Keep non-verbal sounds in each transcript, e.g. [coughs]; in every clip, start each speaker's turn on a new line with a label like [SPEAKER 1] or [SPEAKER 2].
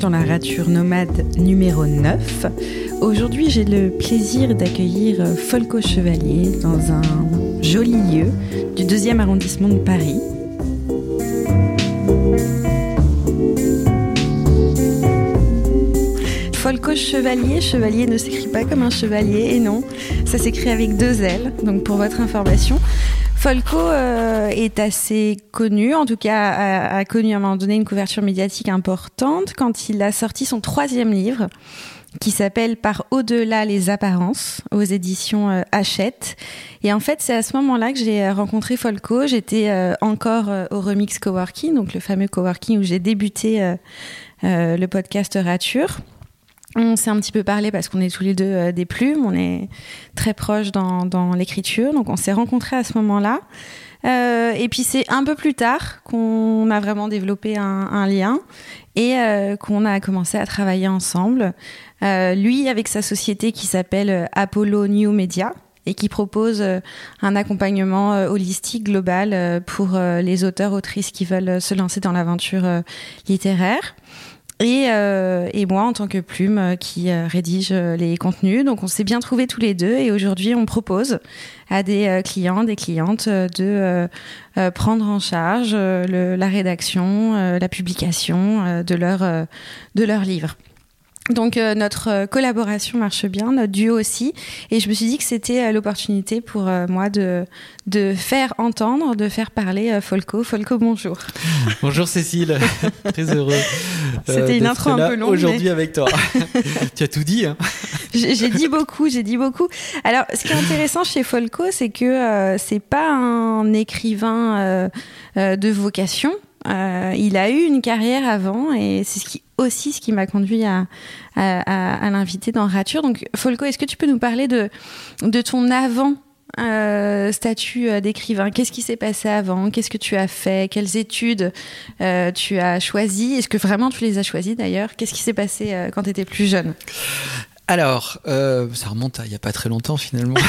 [SPEAKER 1] dans la rature nomade numéro 9. Aujourd'hui, j'ai le plaisir d'accueillir Folco Chevalier dans un joli lieu du deuxième arrondissement de Paris. Folco Chevalier, chevalier ne s'écrit pas comme un chevalier, et non, ça s'écrit avec deux L, donc pour votre information. Folco euh, est assez connu, en tout cas a, connu à un moment donné une couverture médiatique importante quand il a sorti son troisième livre qui s'appelle Par au-delà les apparences aux éditions euh, Hachette. Et en fait, c'est à ce moment-là que j'ai rencontré Folco. J'étais euh, encore euh, au Remix Coworking, donc le fameux coworking où j'ai débuté euh, euh, le podcast Rature. On s'est un petit peu parlé parce qu'on est tous les deux euh, des plumes, on est très proches dans, l'écriture, donc on s'est rencontrés à ce moment-là. Euh, et puis c'est un peu plus tard qu'on a vraiment développé un, lien et euh, qu'on a commencé à travailler ensemble. Lui avec sa société qui s'appelle Apollo New Media et qui propose un accompagnement holistique global pour les auteurs autrices qui veulent se lancer dans l'aventure littéraire. Et, euh, et, moi en tant que plume euh, qui euh, rédige les contenus. Donc on s'est bien trouvés tous les deux et aujourd'hui on propose à des clients, des clientes de prendre en charge le, la rédaction, la publication de leur, de leur livre. Donc euh, notre collaboration marche bien, notre duo aussi, et je me suis dit que c'était euh, l'opportunité pour euh, moi de de faire entendre, de faire parler Folco. Folco, bonjour. [laughs]
[SPEAKER 2] Bonjour Cécile, [laughs] très heureux.
[SPEAKER 1] C'était une intro un peu longue.
[SPEAKER 2] Aujourd'hui mais... avec toi. [laughs] tu as tout dit. Hein
[SPEAKER 1] j'ai dit beaucoup, j'ai dit beaucoup. Alors, ce qui est intéressant chez Folco, c'est que euh, c'est pas un écrivain euh, de vocation. Euh, il a eu une carrière avant et c'est aussi ce qui m'a conduit à, l'inviter dans Rature. Donc Folco, est-ce que tu peux nous parler de, ton avant euh, statut euh, d'écrivain? Qu'est-ce qui s'est passé avant? Qu'est-ce que tu as fait? Quelles études tu as choisies? Est-ce que vraiment tu les as choisies d'ailleurs? Qu'est-ce qui s'est passé quand tu étais plus jeune?
[SPEAKER 2] Alors, euh, ça remonte à il n'y a pas très longtemps finalement. [laughs]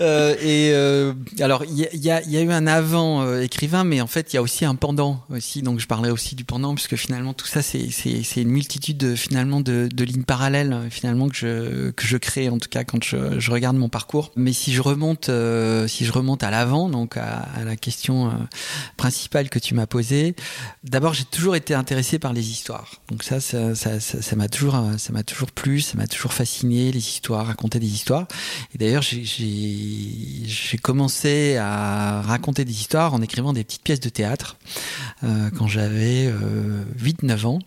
[SPEAKER 2] euh, et euh, alors, il y, y, y a, eu un avant écrivain, mais en fait, il y a aussi un pendant aussi. Donc, je parlais aussi du pendant, puisque finalement, tout ça, c'est une multitude de, finalement de, de, lignes parallèles finalement que je que je crée en tout cas quand je, je regarde mon parcours. Mais si je remonte, si je remonte à l'avant, donc à, à, la question principale que tu m'as posée, d'abord, j'ai toujours été intéressé par les histoires. Donc ça, ça m'a ça, ça, ça toujours ça m'a toujours plu, ça m'a toujours fasciné, les histoires, raconter des histoires. Et d'ailleurs, j'ai commencé à raconter des histoires en écrivant des petites pièces de théâtre euh, quand j'avais euh, 8-9 ans.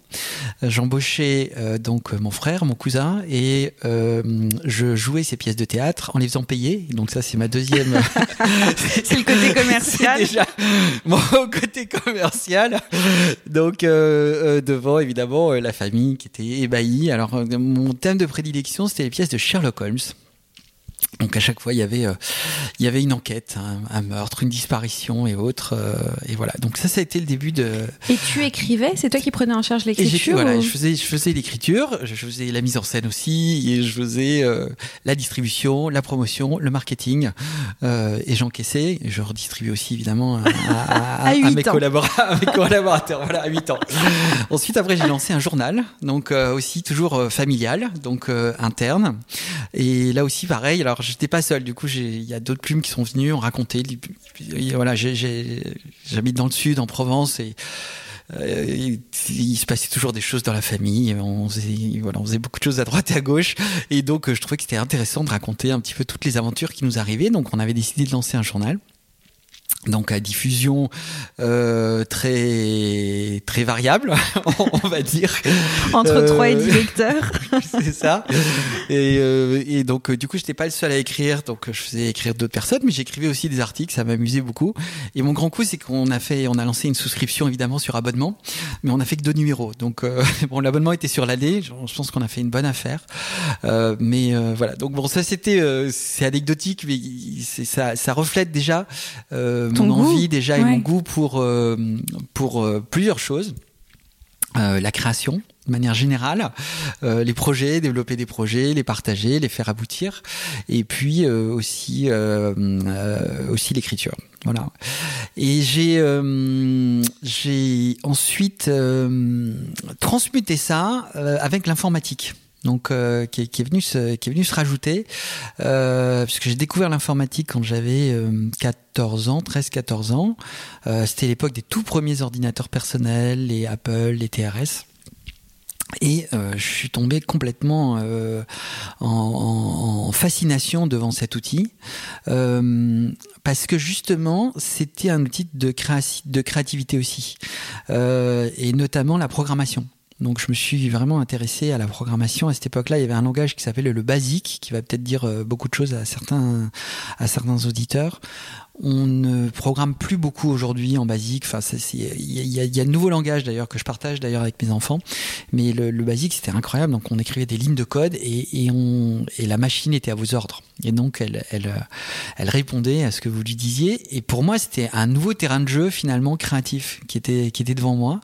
[SPEAKER 2] J'embauchais euh, donc mon frère, mon cousin, et euh, je jouais ces pièces de théâtre en les faisant payer. Donc ça, c'est ma deuxième... [laughs]
[SPEAKER 1] c'est le côté [laughs] commercial.
[SPEAKER 2] déjà mon côté commercial. Donc euh, devant, évidemment, la famille qui était ébahie. Alors, mon thème de prédilection, c'était les pièces de Sherlock Holmes. Donc à chaque fois, il y avait, euh, il y avait une enquête, un, un, meurtre, une disparition et autres. Euh, et voilà. Donc ça, ça a été le début de.
[SPEAKER 1] Et tu écrivais? C'est toi qui prenais en charge l'écriture
[SPEAKER 2] Voilà,
[SPEAKER 1] ou...
[SPEAKER 2] je faisais, je faisais l'écriture, je faisais la mise en scène aussi, et je faisais euh, la distribution, la promotion, le marketing, et j'encaissais. Je redistribuais aussi évidemment à, à, [laughs]
[SPEAKER 1] à,
[SPEAKER 2] à mes, collabora mes collaborateurs. voilà, à 8 ans. Ensuite, après, j'ai lancé un journal, donc aussi toujours familial, donc interne. Et là aussi, pareil. Alors j'étais pas seul. Du coup, il y a d'autres plumes qui sont venues, ont raconté. Voilà, j'habite dans le sud, en Provence, et euh, il, il, se passait toujours des choses dans la famille. On faisait, on faisait beaucoup de choses à droite et à gauche, et donc je trouvais que c'était intéressant de raconter un petit peu toutes les aventures qui nous arrivaient. Donc, on avait décidé de lancer un journal donc à diffusion euh, très très variable, [laughs] on va dire.
[SPEAKER 1] Entre euh, 3 et 10 lecteurs. [laughs]
[SPEAKER 2] c'est ça. Et, euh, et donc du coup, j'étais pas le seul à écrire, donc je faisais écrire d'autres personnes, mais j'écrivais aussi des articles, ça m'amusait beaucoup. Et mon grand coup, c'est qu'on a fait, on a lancé une souscription évidemment sur abonnement, mais on a fait que deux numéros. Donc euh, [laughs] bon, l'abonnement était sur l'année, je, je, pense qu'on a fait une bonne affaire. Euh, mais voilà. Donc bon, ça c'était c'est anecdotique, mais ça ça reflète déjà
[SPEAKER 1] Ton
[SPEAKER 2] mon
[SPEAKER 1] goût.
[SPEAKER 2] envie déjà
[SPEAKER 1] Ouais.
[SPEAKER 2] et mon goût pour, euh, pour euh, plusieurs choses. Euh, la création, de manière générale, les projets, développer des projets, les partager, les faire aboutir, et puis aussi aussi l'écriture. Voilà. Et j'ai j'ai ensuite transmuté ça avec l'informatique donc euh, qui, est, qui, est, venu se, qui est venu se rajouter euh, puisque j'ai découvert l'informatique quand j'avais 14 euh, ans 13 14 ans euh, c'était l'époque des tout premiers ordinateurs personnels les Apple les TRS et euh, je suis tombé complètement euh, en, en, fascination devant cet outil euh, parce que justement c'était un outil de, de créativité aussi et notamment la programmation. Donc je me suis vraiment intéressé à la programmation. À cette époque-là, il y avait un langage qui s'appelait le BASIC, qui va peut-être dire euh, beaucoup de choses à certains, à certains auditeurs. On ne programme plus beaucoup aujourd'hui en basique. Enfin, il y, y, y a, de nouveaux langages d'ailleurs que je partage d'ailleurs avec mes enfants. Mais le, le basique c'était incroyable. Donc on écrivait des lignes de code et, et, on et la machine était à vos ordres. Et donc elle, elle, elle répondait à ce que vous lui disiez. Et pour moi c'était un nouveau terrain de jeu finalement créatif qui était qui était devant moi.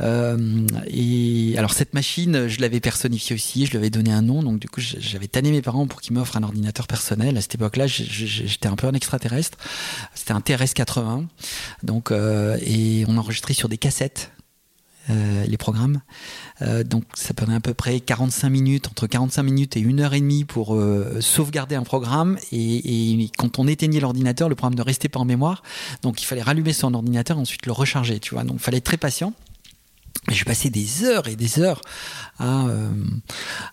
[SPEAKER 2] Euh, et alors cette machine, je l'avais personnifiée aussi. Je lui avais donné un nom. Donc du coup j'avais tanné mes parents pour qu'ils m'offrent un ordinateur personnel. À cette époque-là, j'étais un peu un extraterrestre. C'était un TRS 80. Donc, euh, et on enregistrait sur des cassettes. Euh, les programmes. Euh, donc ça prenait à peu près 45 minutes, entre 45 minutes et une heure et demie pour sauvegarder un programme. Et, et, quand on éteignait l'ordinateur, le programme ne restait pas en mémoire. Donc il fallait rallumer son ordinateur et ensuite le recharger. Tu vois, donc il fallait être très patient. Et je passais des heures et des heures à, euh,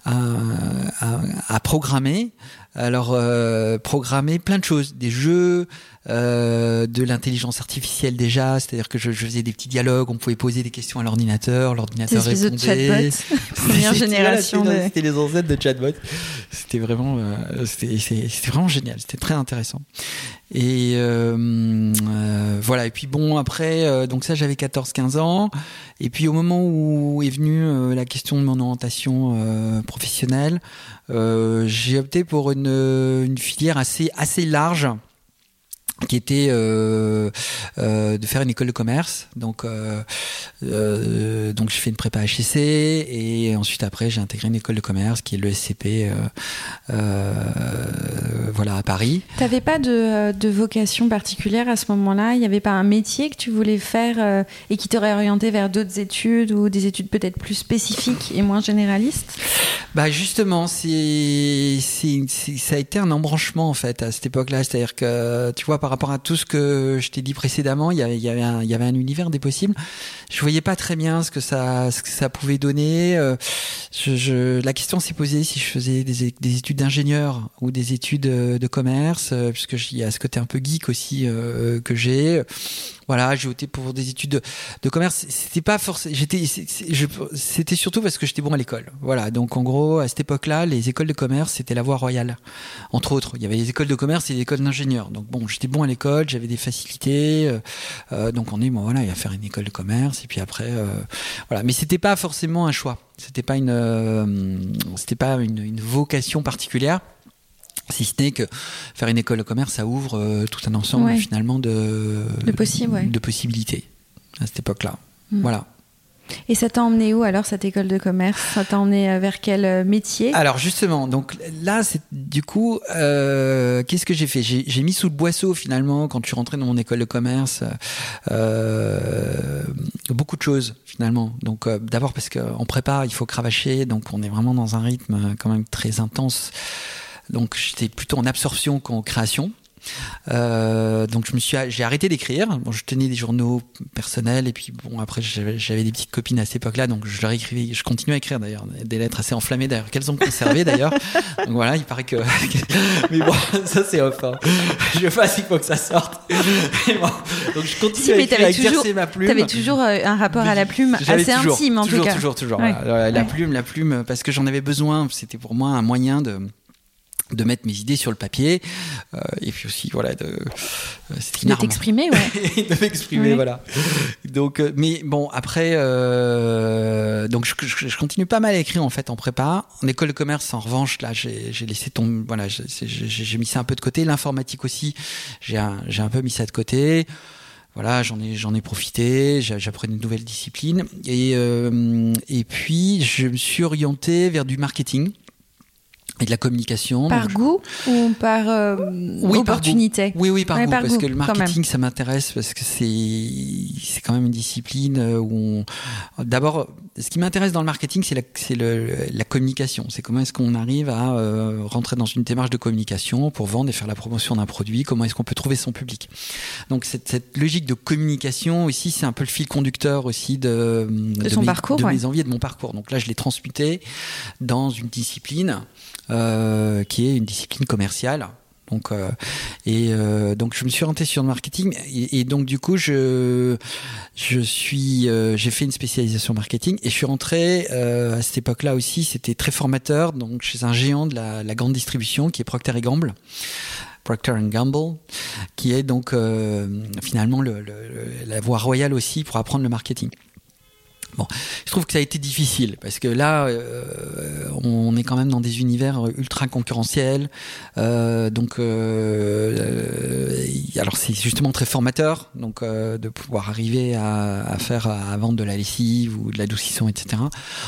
[SPEAKER 2] à, à, à programmer. Alors, euh, programmer plein de choses, des jeux, euh, de l'intelligence artificielle déjà, c'est-à-dire que je, je, faisais des petits dialogues, on pouvait poser des questions à l'ordinateur, l'ordinateur répondait.
[SPEAKER 1] De chatbot, [laughs] première génération.
[SPEAKER 2] C'était de... les ancêtres de chatbot. C'était vraiment, euh, c'était vraiment génial, c'était très intéressant. Et euh, euh, voilà. Et puis bon, après, euh, donc ça, j'avais 14-15 ans. Et puis au moment où est venue la question de orientation euh, professionnelle, j'ai opté pour une, une filière assez assez large qui était euh, euh, de faire une école de commerce. Donc, euh, euh, donc j'ai fait une prépa HEC et ensuite après j'ai intégré une école de commerce qui est le SCP, voilà à Paris.
[SPEAKER 1] T'avais pas de, de, vocation particulière à ce moment-là? Il n'y avait pas un métier que tu voulais faire et qui t'aurait orienté vers d'autres études ou des études peut-être plus spécifiques et moins généralistes?
[SPEAKER 2] Bah justement, c'est ça a été un embranchement en fait à cette époque-là, c'est-à-dire que tu vois par rapport à tout ce que je t'ai dit précédemment, il y avait, un, univers des possibles. Je voyais pas très bien ce que ça, pouvait donner. Euh, je, la question s'est posée si je faisais des, des études d'ingénieur ou des études de commerce, euh, puisque il y a ce côté un peu geek aussi euh, que j'ai voilà, j'ai opté pour des études de, de commerce. C'était pas forcément, j'étais, c'était surtout parce que j'étais bon à l'école. Voilà, donc en gros, à cette époque-là, les écoles de commerce, c'était la voie royale. Entre autres, il y avait les écoles de commerce et les écoles d'ingénieurs. Donc bon, j'étais bon à l'école, j'avais des facilités. Euh, euh, donc on est, bon voilà, il va faire une école de commerce et puis après, euh, voilà. Mais c'était pas forcément un choix. C'était pas une, c'était pas une, une vocation particulière. Si ce n'est que faire une école de commerce, ça ouvre euh, tout un ensemble
[SPEAKER 1] ouais.
[SPEAKER 2] finalement de,
[SPEAKER 1] de, possible, ouais.
[SPEAKER 2] de possibilités à cette époque-là. Mmh. Voilà.
[SPEAKER 1] Et ça t'a emmené où alors cette école de commerce? Ça t'a emmené euh, vers quel euh, métier?
[SPEAKER 2] Alors justement, donc là, c'est du coup, euh, qu'est-ce que j'ai fait? J'ai mis sous le boisseau finalement quand je suis rentré dans mon école de commerce beaucoup de choses finalement. Donc d'abord parce qu'en prépa, il faut cravacher, donc on est vraiment dans un rythme quand même très intense. Donc j'étais plutôt en absorption qu'en création. Euh, donc je me suis, j'ai arrêté d'écrire. Bon, je tenais des journaux personnels et puis bon après j'avais des petites copines à cette époque-là, donc je leur écrivais, je continue à écrire d'ailleurs des lettres assez enflammées d'ailleurs qu'elles ont conservées d'ailleurs. [laughs] donc voilà, il paraît que, [laughs] mais bon ça c'est off. Hein. Je sais pas s'il faut que ça sorte. [laughs] Bon, donc je continue si, à, écrire, à exercer
[SPEAKER 1] toujours,
[SPEAKER 2] ma plume.
[SPEAKER 1] T'avais toujours euh, un rapport à la plume assez
[SPEAKER 2] toujours,
[SPEAKER 1] intime en
[SPEAKER 2] toujours,
[SPEAKER 1] tout cas.
[SPEAKER 2] Toujours, toujours,
[SPEAKER 1] ouais.
[SPEAKER 2] voilà. La
[SPEAKER 1] ouais.
[SPEAKER 2] plume, la plume, parce que j'en avais besoin. C'était pour moi un moyen de de mettre mes idées sur le papier euh, et puis aussi voilà de
[SPEAKER 1] euh, de t'exprimer ouais. [laughs]
[SPEAKER 2] De m'exprimer voilà. Donc euh, mais bon après euh, donc je, je, je, continue pas mal à écrire en fait en prépa. En école de commerce en revanche là j'ai laissé tomber voilà j'ai mis ça un peu de côté. L'informatique aussi j'ai un, j'ai un peu mis ça de côté. Voilà, j'en ai j'en ai profité, j'apprenais de nouvelles disciplines et et puis je me suis orienté vers du marketing et de la communication.
[SPEAKER 1] Par goût ou par euh, opportunité?
[SPEAKER 2] Oui, oui, par goût, parce que le marketing, ça m'intéresse parce que c'est quand même une discipline où on... D'abord, ce qui m'intéresse dans le marketing, c'est la, c'est le, la communication. C'est comment est-ce qu'on arrive à euh, rentrer dans une démarche de communication pour vendre et faire la promotion d'un produit. Comment est-ce qu'on peut trouver son public. Donc cette, cette logique de communication ici, c'est un peu le fil conducteur aussi de,
[SPEAKER 1] de, son
[SPEAKER 2] mes,
[SPEAKER 1] parcours,
[SPEAKER 2] de
[SPEAKER 1] ouais.
[SPEAKER 2] mes envies et de mon parcours. Donc là, je l'ai transmuté dans une discipline euh, qui est une discipline commerciale. Donc, euh, et euh, donc je me suis orienté sur le marketing et, donc du coup je je suis euh, j'ai fait une spécialisation marketing et je suis rentré à cette époque-là aussi c'était très formateur donc chez un géant de la, grande distribution qui est Procter Gamble. Procter Gamble, qui est donc finalement le, le, la voie royale aussi pour apprendre le marketing. Bon, je trouve que ça a été difficile parce que là, euh, on est quand même dans des univers ultra concurrentiels. Euh, donc, euh, alors c'est justement très formateur, donc de pouvoir arriver à, faire à vendre de la lessive ou de l'adoucissant, etc.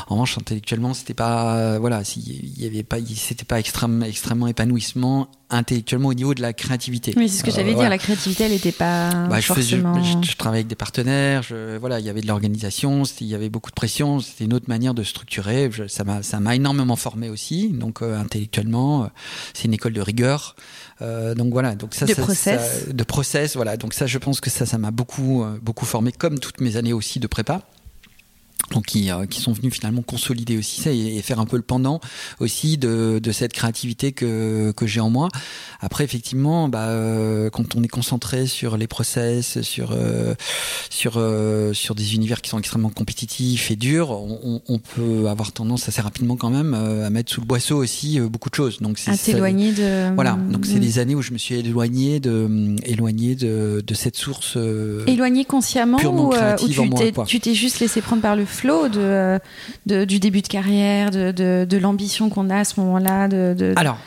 [SPEAKER 2] En revanche, intellectuellement, c'était pas, voilà, il y avait pas, c'était pas extrêmement épanouissement intellectuellement au niveau de la créativité.
[SPEAKER 1] Oui, c'est ce que j'allais dire. La créativité, elle n'était pas
[SPEAKER 2] bah,
[SPEAKER 1] forcément.
[SPEAKER 2] Je, je, je, travaillais avec des partenaires. Je, voilà, il y avait de l'organisation. Il y avait beaucoup de pression. C'était une autre manière de structurer. Ça m'a, ça m'a énormément formé aussi. Donc euh, intellectuellement, euh, c'est une école de rigueur. Euh, donc voilà. Donc ça,
[SPEAKER 1] de
[SPEAKER 2] ça,
[SPEAKER 1] process.
[SPEAKER 2] Ça, de process. Voilà. Donc ça, je pense que ça, ça m'a beaucoup, euh, beaucoup formé, comme toutes mes années aussi de prépa donc qui, euh, qui sont venus finalement consolider aussi ça et, et, faire un peu le pendant aussi de, de cette créativité que, que j'ai en moi. Après, effectivement, bah, euh, quand on est concentré sur les process, sur, euh, sur, sur des univers qui sont extrêmement compétitifs et durs, on, on, peut avoir tendance assez rapidement quand même à mettre sous le boisseau aussi beaucoup de choses. Donc
[SPEAKER 1] à t'éloigner de.
[SPEAKER 2] Voilà, donc c'est mmh. des années où je me suis éloigné de, éloigné de, de cette source.
[SPEAKER 1] éloigné consciemment
[SPEAKER 2] ou,
[SPEAKER 1] ou tu t'es juste laissé prendre par le flot de, du début de carrière, de, l'ambition qu'on a à ce moment-là
[SPEAKER 2] Alors,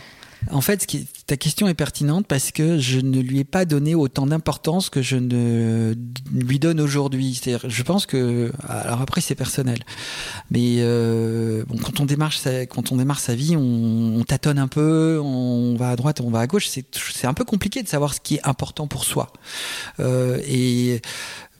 [SPEAKER 2] en fait, ta question est pertinente parce que je ne lui ai pas donné autant d'importance que je ne lui donne aujourd'hui. C'est-à-dire, je pense que, alors après c'est personnel, mais euh, quand on démarre sa, quand on démarre sa vie, on, on, tâtonne un peu, on va à droite, on va à gauche. C'est, c'est un peu compliqué de savoir ce qui est important pour soi. Euh, et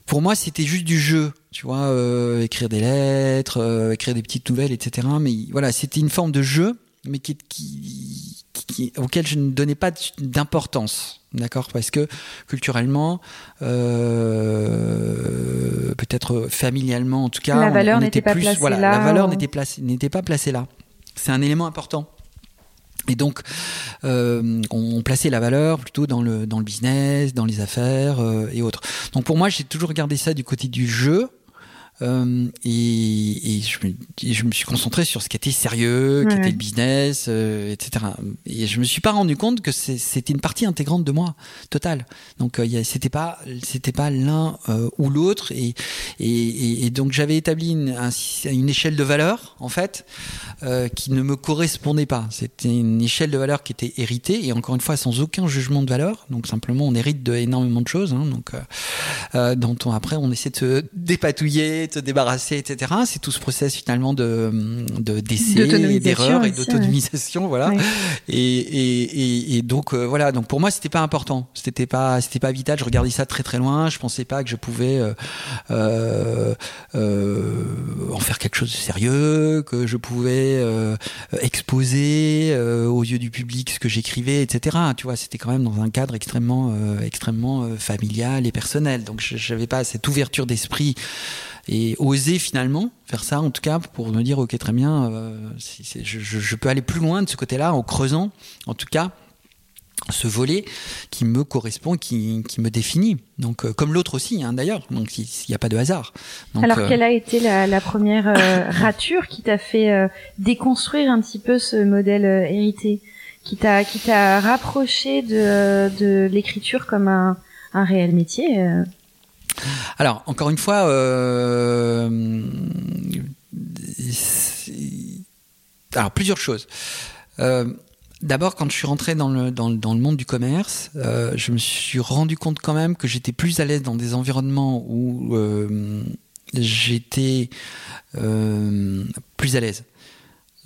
[SPEAKER 2] pour moi, c'était juste du jeu, tu vois, euh, écrire des lettres, euh, écrire des petites nouvelles, etc. Mais voilà, c'était une forme de jeu, mais qui, qui, qui, auquel je ne donnais pas d'importance, d'accord, parce que culturellement, euh, peut-être familialement, en tout cas,
[SPEAKER 1] la valeur n'était pas
[SPEAKER 2] plus,
[SPEAKER 1] placée
[SPEAKER 2] voilà,
[SPEAKER 1] là.
[SPEAKER 2] La valeur n'était placée, n'était pas placée là. C'est un élément important. Et donc, euh, on plaçait la valeur plutôt dans le, dans le business, dans les affaires euh, et autres. Donc pour moi, j'ai toujours regardé ça du côté du jeu. Euh, et, et, je me, et, je me, suis concentré sur ce qui était sérieux, qui ouais. était le business, euh, etc. Et je me suis pas rendu compte que c'était une partie intégrante de moi, totale. Donc euh, c'était pas c'était pas l'un euh, ou l'autre. Et, et, donc j'avais établi une, un, une échelle de valeur en fait qui ne me correspondait pas. C'était une échelle de valeur qui était héritée et encore une fois sans aucun jugement de valeur. Donc simplement on hérite de énormément de choses. Hein, donc dont on, après on essaie de se dépatouiller te débarrasser, etc. C'est tout ce process finalement de de d'essai, d'erreur et d'autonomisation, ouais. voilà. Ouais. Et, et, et, et, donc euh, voilà. Donc pour moi, c'était pas important. C'était pas c'était pas vital. Je regardais ça très très loin. Je pensais pas que je pouvais euh, euh, en faire quelque chose de sérieux, que je pouvais exposer aux yeux du public ce que j'écrivais, etc. Tu vois, c'était quand même dans un cadre extrêmement extrêmement familial et personnel. Donc j'avais pas cette ouverture d'esprit et oser finalement faire ça en tout cas pour me dire ok très bien euh, je, je, peux aller plus loin de ce côté là en creusant en tout cas ce volet qui me correspond qui, qui me définit. Donc euh, comme l'autre aussi hein, d'ailleurs donc il n'y a pas de hasard. Donc,
[SPEAKER 1] alors euh... quelle a été la, la première euh, [coughs] rature qui t'a fait déconstruire un petit peu ce modèle hérité qui t'a qui t'a rapproché de, de l'écriture comme un, un réel métier
[SPEAKER 2] alors, encore une fois, euh, plusieurs choses. Euh, D'abord, quand je suis rentré dans le, monde du commerce, euh, je me suis rendu compte quand même que j'étais plus à l'aise dans des environnements où j'étais plus à l'aise.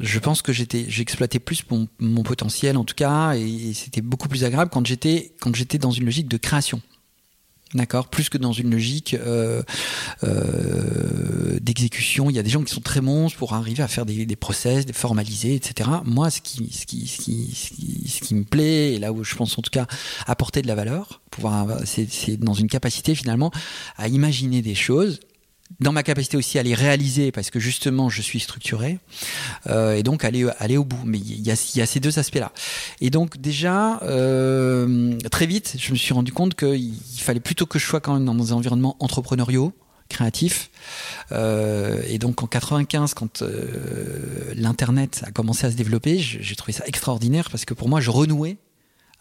[SPEAKER 2] Je pense que j'étais, j'exploitais plus mon, potentiel en tout cas, et, et c'était beaucoup plus agréable quand j'étais dans une logique de création. D'accord Plus que dans une logique euh, euh, d'exécution. Il y a des gens qui sont très monstres pour arriver à faire des, des process, des formaliser, etc. Moi, ce qui, ce, qui, ce, qui, ce, qui, ce qui me plaît, et là où je pense en tout cas apporter de la valeur, pouvoir, c'est dans une capacité finalement à imaginer des choses dans ma capacité aussi à les réaliser parce que justement je suis structuré euh, et donc aller aller au bout. Mais il y a, y a ces deux aspects là et donc déjà euh, très vite je me suis rendu compte qu'il fallait plutôt que je sois quand même dans des environnements entrepreneuriaux créatifs. Euh, et donc en 95 quand euh, l'internet a commencé à se développer j'ai trouvé ça extraordinaire parce que pour moi je renouais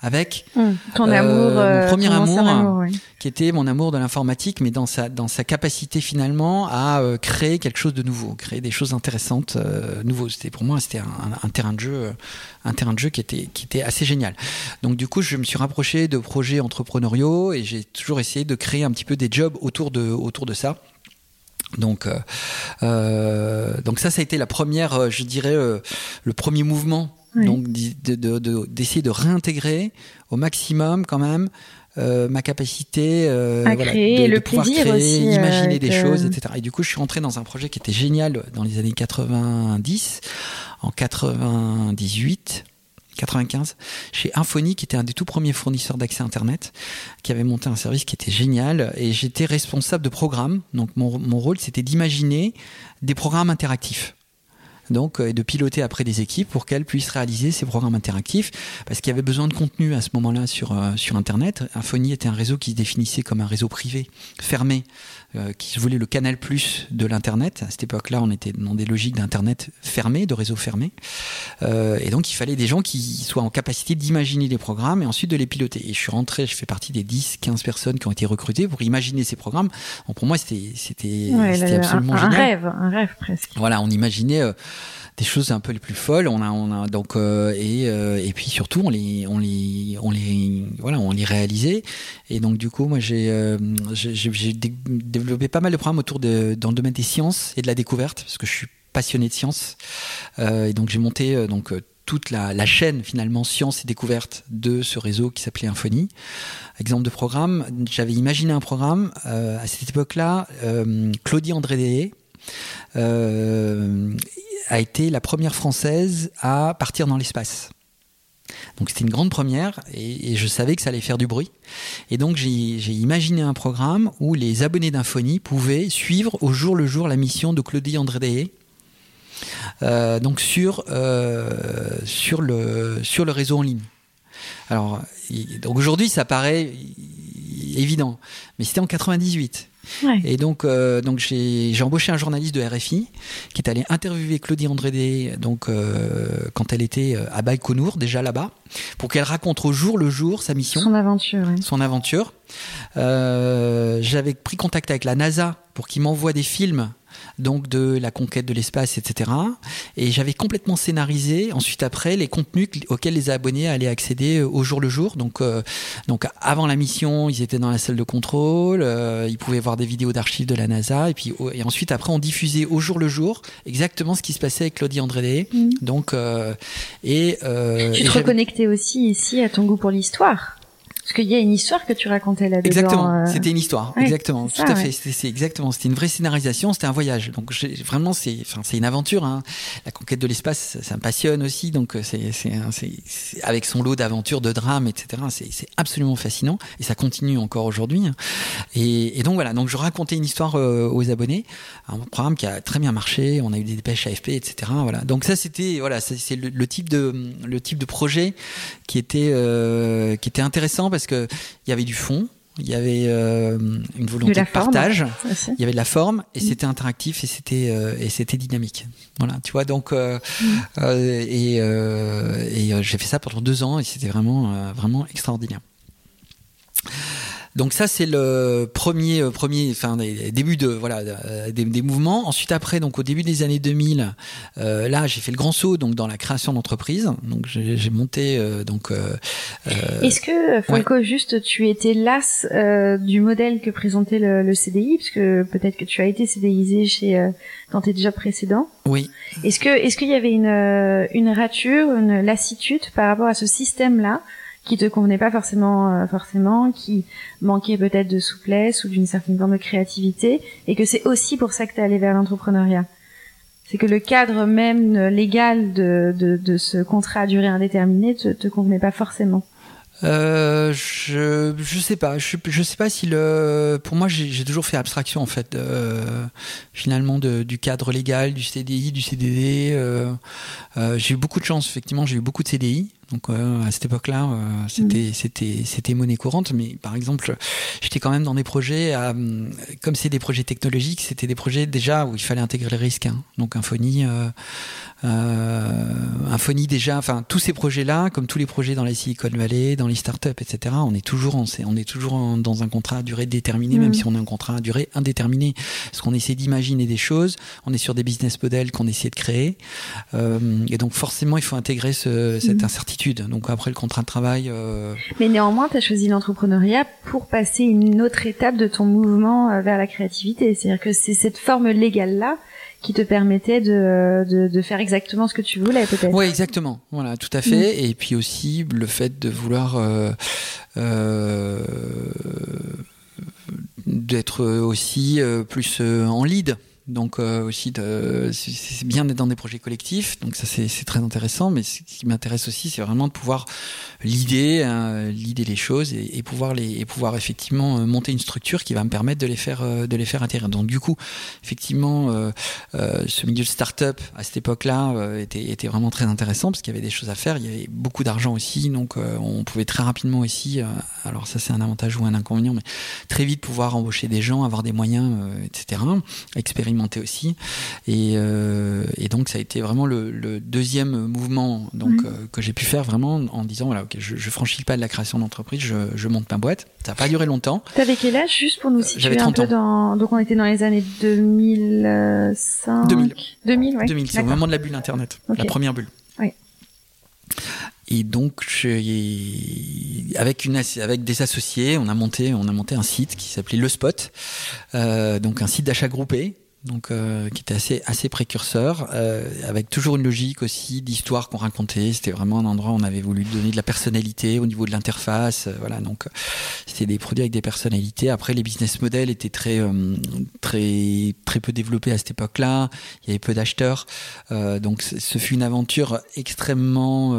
[SPEAKER 2] avec
[SPEAKER 1] mmh, ton euh, amour,
[SPEAKER 2] mon premier amour, amour ouais. qui était mon amour de l'informatique, mais dans sa dans sa capacité finalement à euh, créer quelque chose de nouveau, créer des choses intéressantes, euh, nouveaux. C'était pour moi c'était un, un, terrain de jeu, un terrain de jeu qui était qui était assez génial. Donc du coup je me suis rapproché de projets entrepreneuriaux et j'ai toujours essayé de créer un petit peu des jobs autour de autour de ça. Donc, euh, donc ça, ça a été la première, je dirais, le premier mouvement oui. Donc d'essayer de, de, de, de, réintégrer au maximum quand même euh, ma capacité
[SPEAKER 1] euh, à voilà, créer,
[SPEAKER 2] de,
[SPEAKER 1] le
[SPEAKER 2] pouvoir
[SPEAKER 1] plaisir
[SPEAKER 2] créer,
[SPEAKER 1] aussi,
[SPEAKER 2] imaginer
[SPEAKER 1] euh,
[SPEAKER 2] des
[SPEAKER 1] que...
[SPEAKER 2] choses, etc. Et du coup, je suis rentré dans un projet qui était génial dans les années 90, en 98. 95, chez Infony, qui était un des tout premiers fournisseurs d'accès Internet, qui avait monté un service qui était génial. Et j'étais responsable de programmes. Donc mon, mon rôle, c'était d'imaginer des programmes interactifs donc et de piloter après des équipes pour qu'elles puissent réaliser ces programmes interactifs. Parce qu'il y avait besoin de contenu à ce moment-là sur euh, sur internet. Infony était un réseau qui se définissait comme un réseau privé fermé. euh, qui se voulait le canal plus de l'internet. À cette époque-là on était dans des logiques d'internet fermé de réseau fermé euh, et donc il fallait des gens qui soient en capacité d'imaginer les programmes et ensuite de les piloter. Et je suis rentré je fais partie des 10 15 personnes qui ont été recrutées pour imaginer ces programmes. Bon, pour moi c'était c'était
[SPEAKER 1] ouais,
[SPEAKER 2] absolument
[SPEAKER 1] un,
[SPEAKER 2] génial.
[SPEAKER 1] un rêve un rêve presque.
[SPEAKER 2] Voilà on imaginait euh, des choses un peu les plus folles. On a, on a donc euh, et euh, et puis surtout on les on les on les voilà on les réalisait. Et donc du coup moi j'ai euh, j'ai dé développé pas mal de programmes autour de dans le domaine des sciences et de la découverte parce que je suis passionné de sciences. Et donc j'ai monté donc toute la, chaîne finalement sciences et découvertes de ce réseau qui s'appelait Infonie. Exemple de programme, j'avais imaginé un programme à cette époque-là. Claudie André euh, a été la première française à partir dans l'espace. Donc c'était une grande première et, je savais que ça allait faire du bruit. Et donc j'ai imaginé un programme où les abonnés d'Infonie pouvaient suivre au jour le jour la mission de Claudie André euh, donc sur, euh, sur, le, sur le réseau en ligne. Alors, aujourd'hui, ça paraît évident, mais c'était en 98.
[SPEAKER 1] Ouais.
[SPEAKER 2] Et donc, euh, donc j'ai embauché un journaliste de RFI qui est allé interviewer Claudie Andrédé donc euh, quand elle était à Baïkonour déjà là-bas pour qu'elle raconte au jour le jour sa mission,
[SPEAKER 1] son aventure.
[SPEAKER 2] Son aventure. Euh, J'avais pris contact avec la NASA pour qu'il m'envoie des films donc de la conquête de l'espace, etc. Et j'avais complètement scénarisé ensuite après les contenus auxquels les abonnés allaient accéder au jour le jour. Donc, euh, donc avant la mission, ils étaient dans la salle de contrôle, euh, ils pouvaient voir des vidéos d'archives de la NASA, et puis et ensuite après on diffusait au jour le jour exactement ce qui se passait avec Claudie André. Mmh. Donc euh, et
[SPEAKER 1] tu te reconnectais aussi ici à ton goût pour l'histoire. Parce qu'il y a une histoire que tu racontais là-dedans.
[SPEAKER 2] Exactement,
[SPEAKER 1] euh...
[SPEAKER 2] c'était une histoire,
[SPEAKER 1] ouais,
[SPEAKER 2] exactement, tout
[SPEAKER 1] ça,
[SPEAKER 2] à fait. C'est exactement, c'était une vraie scénarisation, c'était un voyage. Donc vraiment, c'est, enfin, c'est une aventure. Hein. La conquête de l'espace, ça, ça, me passionne aussi. Donc c'est, c'est, avec son lot d'aventures, de drames, etc. C'est absolument fascinant et ça continue encore aujourd'hui. Et, et, donc voilà, donc je racontais une histoire euh, aux abonnés, un programme qui a très bien marché. On a eu des dépêches AFP, etc. Voilà. Donc ça, c'était voilà, c'est le, le, type de le type de projet qui était euh, qui était intéressant parce que il y avait du fond, il y avait euh, une volonté de, de partage, il y avait de la forme et mmh. c'était interactif et c'était euh, et c'était dynamique. Voilà, tu vois donc euh, mmh. et, et j'ai fait ça pendant deux ans et c'était vraiment vraiment extraordinaire. Donc ça c'est le premier euh, premier enfin des débuts de voilà euh, des, des, mouvements. Ensuite après donc au début des années 2000 euh, là j'ai fait le grand saut donc dans la création d'entreprise. Donc j'ai monté euh, donc
[SPEAKER 1] Est-ce que Franco juste tu étais las du modèle que présentait le, le CDI parce que peut-être que tu as été CDIsé chez dans tes déjà précédents.
[SPEAKER 2] Oui.
[SPEAKER 1] Est-ce que est-ce qu'il y avait une une rature, une lassitude par rapport à ce système là qui te convenait pas forcément euh, forcément, qui manquait peut-être de souplesse ou d'une certaine forme de créativité, et que c'est aussi pour ça que tu es allé vers l'entrepreneuriat. C'est que le cadre même légal de, de, de ce contrat à durée indéterminée te, te convenait pas forcément.
[SPEAKER 2] Euh, je je sais pas je je sais pas si le pour moi j'ai toujours fait abstraction en fait euh, finalement de, du cadre légal du CDI du CDD euh, euh, j'ai eu beaucoup de chance effectivement j'ai eu beaucoup de CDI donc euh, à cette époque-là, euh, c'était mm. c'était c'était monnaie courante. Mais par exemple, j'étais quand même dans des projets, à, comme c'est des projets technologiques, c'était des projets déjà où il fallait intégrer le risque. Hein. Donc Infony, euh, euh, Infony déjà, enfin tous ces projets-là, comme tous les projets dans la Silicon Valley, dans les startups, etc. On est toujours en, on est toujours dans un contrat à durée déterminée, même mm. si on a un contrat à durée indéterminée, parce qu'on essaie d'imaginer des choses. On est sur des business models qu'on essaie de créer, et donc forcément il faut intégrer ce, cette mm. incertitude donc après le contrat de travail. Euh...
[SPEAKER 1] Mais néanmoins, tu as choisi l'entrepreneuriat pour passer une autre étape de ton mouvement euh, vers la créativité. C'est-à-dire que c'est cette forme légale-là qui te permettait de, de, de, faire exactement ce que tu voulais peut-être.
[SPEAKER 2] Oui, exactement. Voilà, tout à fait. Mm. Et puis aussi le fait de vouloir euh, euh, d'être aussi plus en lead. Donc euh, aussi, c'est bien d'être dans des projets collectifs, donc ça c'est très intéressant. Mais ce qui m'intéresse aussi, c'est vraiment de pouvoir l'idée, hein, l'idée les choses et, pouvoir les et pouvoir effectivement euh, monter une structure qui va me permettre de les faire euh, de les faire atterrir. Donc du coup, effectivement, ce milieu de start-up à cette époque-là était était vraiment très intéressant parce qu'il y avait des choses à faire. Il y avait beaucoup d'argent aussi, donc on pouvait très rapidement aussi. alors ça c'est un avantage ou un inconvénient, mais très vite pouvoir embaucher des gens, avoir des moyens, etc. Expérimenter aussi. Et, et donc ça a été vraiment le, le deuxième mouvement donc mmh. que j'ai pu faire vraiment en disant voilà je, je franchis le pas de la création d'entreprise, je, je, monte ma boîte. Ça n'a pas duré longtemps.
[SPEAKER 1] T'avais quel âge juste pour nous euh, situer un peu ans. dans donc on était dans les années 2005
[SPEAKER 2] 2000
[SPEAKER 1] 2000 ouais.
[SPEAKER 2] 2000 c'est au moment de la bulle internet, okay. la première bulle.
[SPEAKER 1] Oui.
[SPEAKER 2] Et donc, je, avec une avec des associés, on a monté on a monté un site qui s'appelait Le Spot, euh, donc un site d'achat groupé donc euh, qui était assez assez précurseur, euh, avec toujours une logique aussi d'histoire qu'on racontait. C'était vraiment un endroit où on avait voulu donner de la personnalité au niveau de l'interface. Euh, voilà, donc c'était des produits avec des personnalités. Après, les business models étaient très euh, très très peu développés à cette époque-là. Il y avait peu d'acheteurs, euh, donc ce fut une aventure extrêmement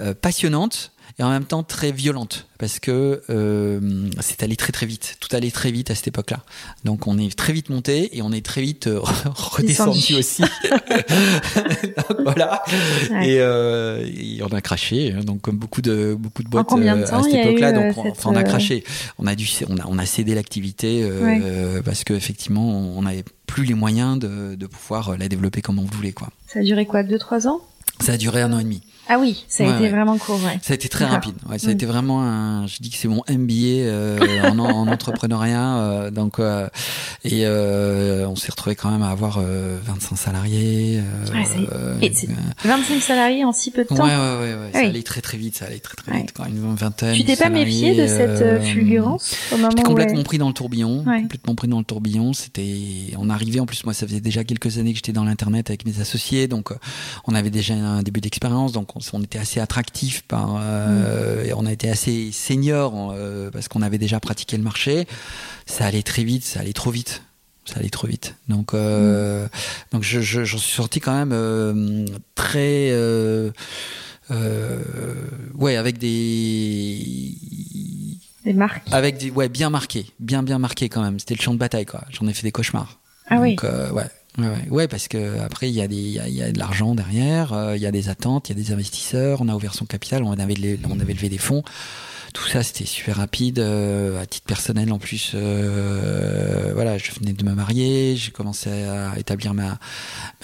[SPEAKER 2] euh, passionnante et en même temps très violente parce que euh, c'est allé très très vite. Tout allait très vite à cette époque-là. Donc on est très vite monté et on est très vite euh, [laughs] redescendu aussi. [laughs] donc, voilà. Ouais. Et, euh, et, on a craché. Hein. Donc comme beaucoup de beaucoup de boîtes
[SPEAKER 1] de
[SPEAKER 2] à cette époque-là, donc
[SPEAKER 1] on,
[SPEAKER 2] cette... enfin, on, a craché. On a dû on a on a cédé l'activité ouais. parce que effectivement on n'avait plus les moyens de, de pouvoir la développer comme on voulait quoi.
[SPEAKER 1] Ça a duré quoi, deux trois ans?
[SPEAKER 2] Ça a duré un an et demi.
[SPEAKER 1] Ah oui, ça a
[SPEAKER 2] ouais,
[SPEAKER 1] été
[SPEAKER 2] ouais.
[SPEAKER 1] vraiment court. Ouais.
[SPEAKER 2] Ça a été très rapide. Ouais, ça a été vraiment un. Je dis que c'est mon MBA euh, en, en, [laughs] entrepreneuriat. Euh, donc euh, et euh, on s'est retrouvé quand même à avoir 25 salariés.
[SPEAKER 1] et 25 salariés en si peu de temps.
[SPEAKER 2] Ouais, ouais, ouais. ouais. Ça allait très très vite. Ça allait très très vite. Quand une vingtaine.
[SPEAKER 1] Tu t'es pas méfié de cette fulgurance au moment
[SPEAKER 2] J'étais complètement pris dans le tourbillon. Complètement pris dans le tourbillon. C'était. On arrivait en plus. Moi, ça faisait déjà quelques années que j'étais dans l'internet avec mes associés. Donc on avait déjà un début d'expérience. Donc on était assez attractif par euh, mmh. et on a été assez senior euh, parce qu'on avait déjà pratiqué le marché. Ça allait très vite ça allait trop vite. Ça allait trop vite. Donc euh, mmh. donc je, je, j'en suis sorti quand même très ouais avec des
[SPEAKER 1] des marques.
[SPEAKER 2] avec des ouais bien marqué bien bien marqué quand même. C'était le champ de bataille quoi. J'en ai fait des cauchemars.
[SPEAKER 1] Ah
[SPEAKER 2] donc,
[SPEAKER 1] oui
[SPEAKER 2] ouais Ouais, ouais, parce que après il y a des, il y a, y a de l'argent derrière, euh, il y a des attentes, il y a des investisseurs. On a ouvert son capital, on avait, on avait levé des fonds. Tout ça, c'était super rapide. Euh, à titre personnel, en plus, euh, voilà, je venais de me marier, j'ai commencé à établir ma,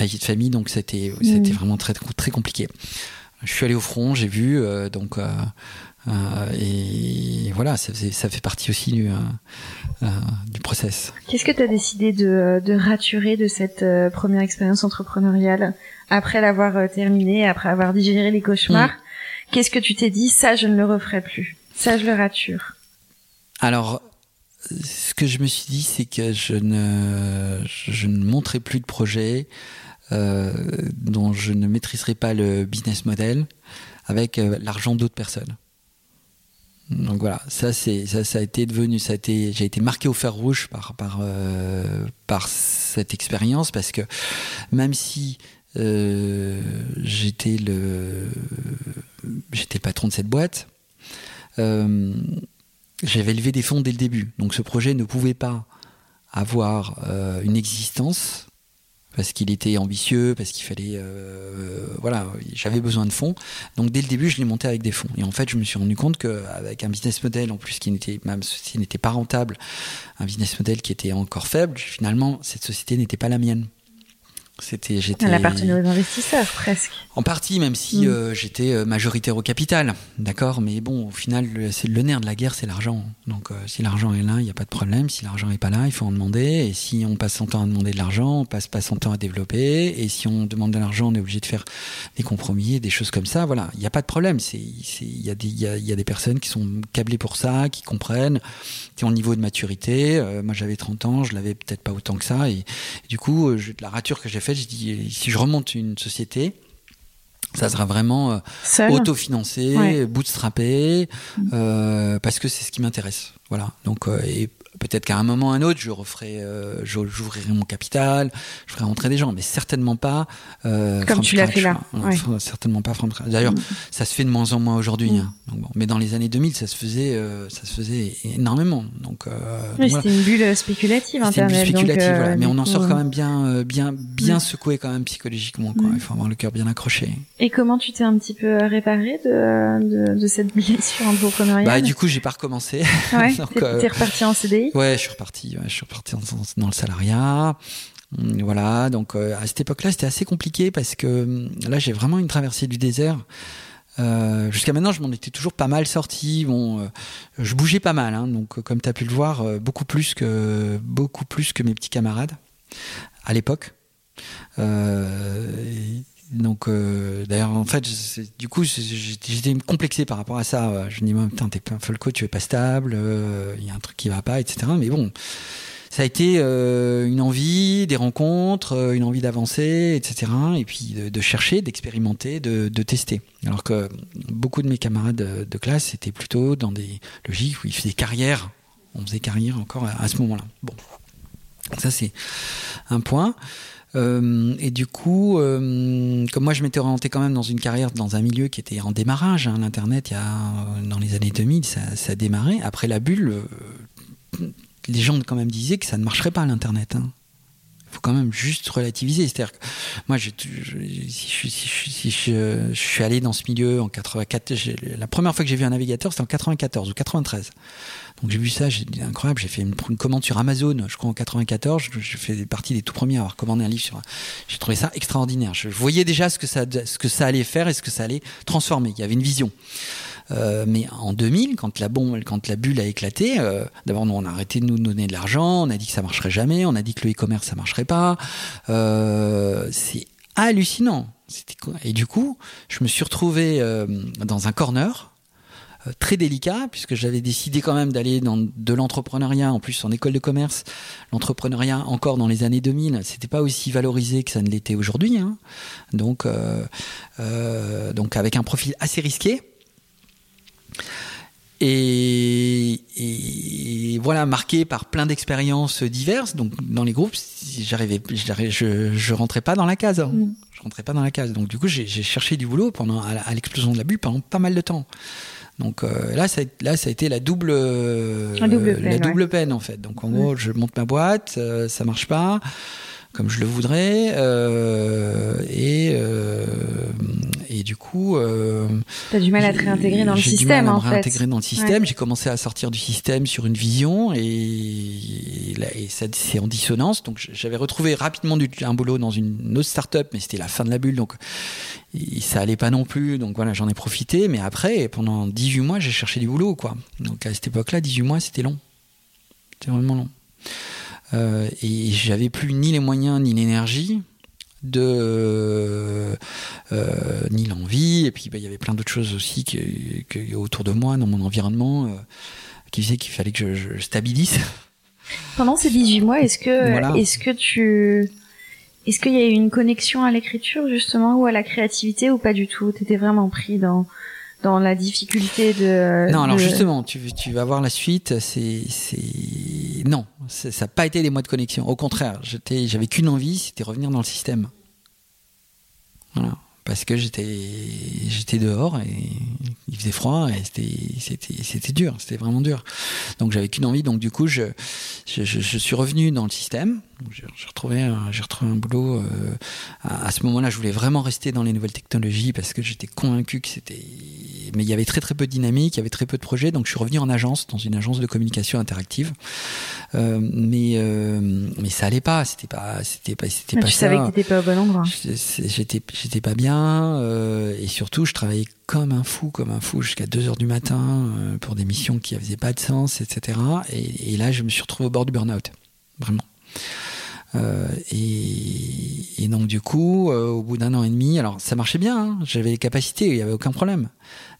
[SPEAKER 2] ma vie de famille, donc c'était, mmh. c'était vraiment très, très compliqué. je suis allé au front, j'ai vu, donc et voilà, ça, ça, fait partie aussi du, du process.
[SPEAKER 1] Qu'est-ce que tu as décidé de, de raturer de cette première expérience entrepreneuriale après l'avoir terminée, après avoir digéré les cauchemars mm. Qu'est-ce que tu t'es dit Ça, je ne le referai plus. Ça, je le rature.
[SPEAKER 2] Alors, ce que je me suis dit, c'est que je ne, je ne montrerai plus de projet euh, dont je ne maîtriserai pas le business model avec euh, l'argent d'autres personnes. Donc voilà, ça c'est ça, a été devenu, ça j'ai été marqué au fer rouge par euh, cette expérience parce que même si j'étais le j'étais patron de cette boîte, j'avais levé des fonds dès le début. Donc ce projet ne pouvait pas avoir euh, une existence parce qu'il était ambitieux, parce qu'il fallait, euh, voilà, j'avais besoin de fonds. Donc dès le début, je l'ai monté avec des fonds. Et en fait, je me suis rendu compte qu'avec un business model en plus qui n'était même n'était pas rentable, un business model qui était encore faible, finalement, cette société n'était pas la mienne.
[SPEAKER 1] C'était, j'étais. Elle appartenait aux investisseurs presque.
[SPEAKER 2] En partie, même si mm. euh, j'étais euh, majoritaire au capital, d'accord. Mais bon, au final, c'est le nerf de la guerre, c'est l'argent. Donc, euh, si l'argent est là, il n'y a pas de problème. Si l'argent n'est pas là, il faut en demander. Et si on passe son temps à demander de l'argent, on passe pas son temps à développer. Et si on demande de l'argent, on est obligé de faire des compromis, des choses comme ça. Voilà, il n'y a pas de problème. C'est, il y a des, il y a, y a, des personnes qui sont câblées pour ça, qui comprennent, qui ont le niveau de maturité. moi, j'avais 30 ans, je l'avais peut-être pas autant que ça. Et, et du coup, je, la rature que j'ai fait, j'ai dit, si je remonte une société, ça sera vraiment euh, autofinancé, bootstrappé, mm. euh, parce que c'est ce qui m'intéresse. Voilà. Donc, euh, et peut-être qu'à un moment ou à un autre, je referai, euh, j'ouvrirai mon capital, je ferai rentrer des gens, mais certainement pas.
[SPEAKER 1] Euh, Comme tu l'as fait là.
[SPEAKER 2] Certainement pas D'ailleurs, mm. ça se fait de moins en moins aujourd'hui. Mm. Hein. bon. Mais dans les années 2000, ça se faisait, euh, ça se faisait énormément. Donc,
[SPEAKER 1] c'était une bulle spéculative Internet.
[SPEAKER 2] Une bulle spéculative, voilà. Mais on en sort quand même bien, bien, bien mm. secoué quand même psychologiquement. Quoi. Il faut avoir le cœur bien accroché.
[SPEAKER 1] Et comment tu t'es un petit peu réparé de, de, de cette blessure entrepreneuriale
[SPEAKER 2] Bah, du coup, j'ai pas recommencé.
[SPEAKER 1] Ouais. [laughs] t'es reparti en
[SPEAKER 2] Ouais, je suis reparti. dans, le salariat. Hum, voilà, donc euh, à cette époque-là, c'était assez compliqué parce que hum, là, j'ai vraiment une traversée du désert. Euh, jusqu'à maintenant, je m'en étais toujours pas mal sorti. Bon, euh, je bougeais pas mal, hein, donc comme tu as pu le voir, beaucoup plus que mes petits camarades à l'époque. Donc, d'ailleurs, en fait, du coup, j'étais complexé par rapport à ça. Je me dis, putain, t'es pas Folco, tu es pas stable, il y a un truc qui va pas, etc. Mais bon, ça a été euh, une envie, des rencontres, euh, une envie d'avancer, etc. Et puis de, chercher, d'expérimenter, de, tester. Alors que beaucoup de mes camarades de, classe étaient plutôt dans des logiques où ils faisaient carrière. On faisait carrière encore à, ce moment-là. Bon, ça c'est un point. Euh, et du coup, comme moi je m'étais orienté quand même dans une carrière dans un milieu qui était en démarrage, hein, l'internet, il y a dans les années 2000, ça, ça a démarré. Après la bulle, les gens quand même disaient que ça ne marcherait pas l'internet. Hein. Faut quand même juste relativiser. C'est-à-dire que moi, je, si, je, suis allé dans ce milieu en 84, la première fois que j'ai vu un navigateur, c'était en 94 ou 93. Donc j'ai vu ça, j'ai dit incroyable, j'ai fait une, commande sur Amazon, je crois en 94, je, fais partie des tout premiers à avoir commandé un livre sur. J'ai trouvé ça extraordinaire. Je voyais déjà ce que ça, ce que ça allait faire et ce que ça allait transformer. Il y avait une vision. Euh, mais en 2000, quand la bombe, quand la bulle a éclaté, euh, d'abord on a arrêté de nous donner de l'argent, on a dit que ça marcherait jamais, on a dit que le e-commerce ça marcherait pas. Euh, c'est hallucinant. Et du coup, je me suis retrouvé dans un corner très délicat puisque j'avais décidé quand même d'aller dans de l'entrepreneuriat en plus en école de commerce l'entrepreneuriat encore dans les années 2000 c'était pas aussi valorisé que ça ne l'était aujourd'hui hein. donc euh, donc avec un profil assez risqué et, voilà, marqué par plein d'expériences diverses. Donc, dans les groupes, j'arrivais, je, je rentrais pas dans la case. Hein. Mm. Je rentrais pas dans la case. Donc, du coup, j'ai cherché du boulot pendant à, l'explosion de la bulle pendant pas mal de temps. Donc euh, là, ça, là, ça a été la double, la double peine en fait. Donc en gros, je monte ma boîte, euh, ça marche pas comme je le voudrais, euh, et, et du coup, euh,
[SPEAKER 1] t'as du mal à te réintégrer dans le système.
[SPEAKER 2] J'ai du mal à
[SPEAKER 1] me
[SPEAKER 2] réintégrer dans le système. J'ai commencé à sortir du système sur une vision et, et, ça c'est en dissonance. Donc j'avais retrouvé rapidement du, un boulot dans une autre start-up, mais c'était la fin de la bulle, donc ça allait pas non plus. Donc voilà, j'en ai profité. Mais après, pendant 18 mois, j'ai cherché du boulot, quoi. Donc à cette époque-là, 18 mois, c'était long. C'était vraiment long. Euh, et j'avais plus ni les moyens ni l'énergie de euh, ni l'envie et puis bah, il y avait plein d'autres choses aussi autour de moi dans mon environnement euh, qui faisaient qu'il fallait que je, stabilise
[SPEAKER 1] pendant ces 18 mois est-ce que est-ce que tu est-ce qu'il y a eu une connexion à l'écriture justement ou à la créativité ou pas du tout? T'étais vraiment pris dans dans la difficulté de.
[SPEAKER 2] Non, alors justement, tu, tu vas voir la suite. C'est, c'est non, ça n'a pas été des mois de connexion. Au contraire, j'avais qu'une envie, c'était revenir dans le système. Parce que j'étais dehors et il faisait froid et c'était dur c'était vraiment dur donc j'avais qu'une envie donc du coup je suis revenu dans le système j'ai retrouvé j'ai retrouvé un boulot euh, à, ce moment-là je voulais vraiment rester dans les nouvelles technologies parce que j'étais convaincu que c'était mais il y avait très très peu de dynamique il y avait très peu de projets donc je suis revenu en agence dans une agence de communication interactive euh, mais euh, mais ça allait pas c'était pas c'était pas c'était pas
[SPEAKER 1] tu savais que t'étais pas au bon endroit
[SPEAKER 2] j'étais j'étais pas bien euh, et surtout, je travaillais comme un fou, comme un fou, jusqu'à 2 heures du matin pour des missions qui faisaient pas de sens, etc. Et, là, je me suis retrouvé au bord du burn-out, vraiment. Euh, et, donc du coup, au bout d'un an et demi, alors ça marchait bien, hein, j'avais les capacités, il y avait aucun problème,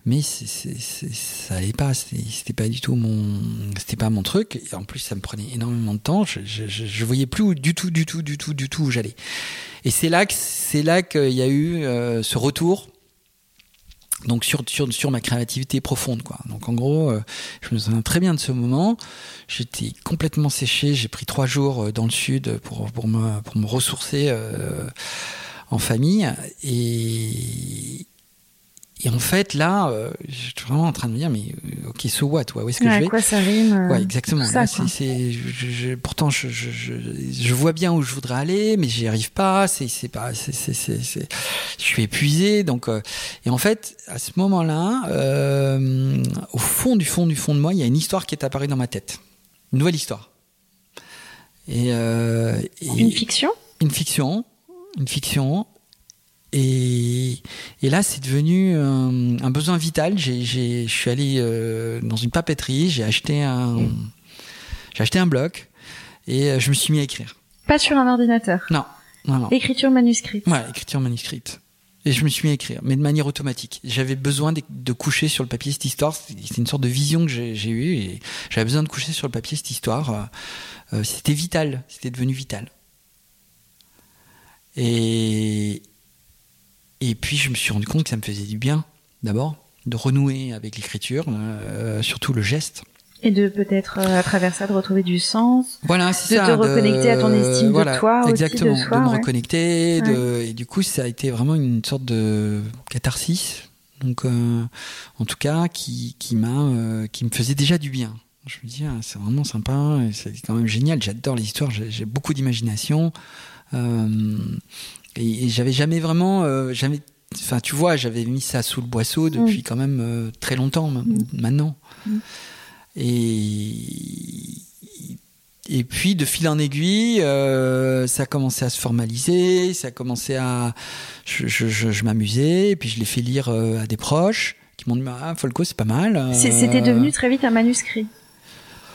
[SPEAKER 2] mais ça allait pas, c'était pas du tout mon, c'était pas mon truc. En plus, ça me prenait énormément de temps. Je, je, je voyais plus du tout, du tout, du tout, du tout où j'allais. Et c'est là que c'est là qu'il y a eu euh, ce retour. Donc sur, sur, sur ma créativité profonde quoi. Donc en gros, euh, je me souviens très bien de ce moment. J'étais complètement séché. J'ai pris trois jours euh, dans le sud pour pour me pour me ressourcer en famille et et en fait, là, euh, je suis vraiment en train de me dire, mais euh, ok, so what, où est-ce que je vais
[SPEAKER 1] quoi ça rime euh,
[SPEAKER 2] Ouais, exactement. c'est, je, pourtant, je, je, je, vois bien où je voudrais aller, mais j'y arrive pas. C'est, c'est pas, c'est, c'est, c'est, je suis épuisé. Donc, et en fait, à ce moment-là, au fond du fond du fond de moi, il y a une histoire qui est apparue dans ma tête, une nouvelle histoire. Et, et
[SPEAKER 1] une fiction?
[SPEAKER 2] Une fiction, une fiction et, et là, c'est devenu un, un, besoin vital. Je suis allé euh, dans une papeterie, j'ai acheté un, j'ai acheté un bloc et euh, je me suis mis à écrire.
[SPEAKER 1] Pas sur un ordinateur.
[SPEAKER 2] Non, non, non.
[SPEAKER 1] Écriture manuscrite.
[SPEAKER 2] Ouais, écriture manuscrite. Et je me suis mis à écrire, mais de manière automatique. J'avais besoin de, de, coucher sur le papier cette histoire. C'est une sorte de vision que j'ai eue et j'avais besoin de coucher sur le papier cette histoire. Euh, c'était vital, c'était devenu vital. Et, et puis je me suis rendu compte que ça me faisait du bien, d'abord, de renouer avec l'écriture, euh, surtout le geste.
[SPEAKER 1] Et de peut-être euh, à travers ça de retrouver du sens.
[SPEAKER 2] Voilà, c'est ça.
[SPEAKER 1] De te reconnecter à ton estime de toi
[SPEAKER 2] exactement,
[SPEAKER 1] aussi, de, soi,
[SPEAKER 2] de me reconnecter. De, et du coup, ça a été vraiment une sorte de catharsis. Donc, euh, en tout cas, qui, qui m'a, qui me faisait déjà du bien. Je me dis, ah, c'est vraiment sympa, c'est quand même génial. J'adore les histoires, j'ai beaucoup d'imagination. Euh, et, j'avais jamais vraiment, euh, jamais, enfin tu vois, j'avais mis ça sous le boisseau depuis mm. quand même euh, très longtemps mm. maintenant. Mm. Et et puis de fil en aiguille, euh, ça a commencé à se formaliser, ça a commencé à, je, je, je, m'amusais, et puis je l'ai fait lire à des proches qui m'ont dit ah Folco c'est pas mal.
[SPEAKER 1] C'était devenu très vite un manuscrit.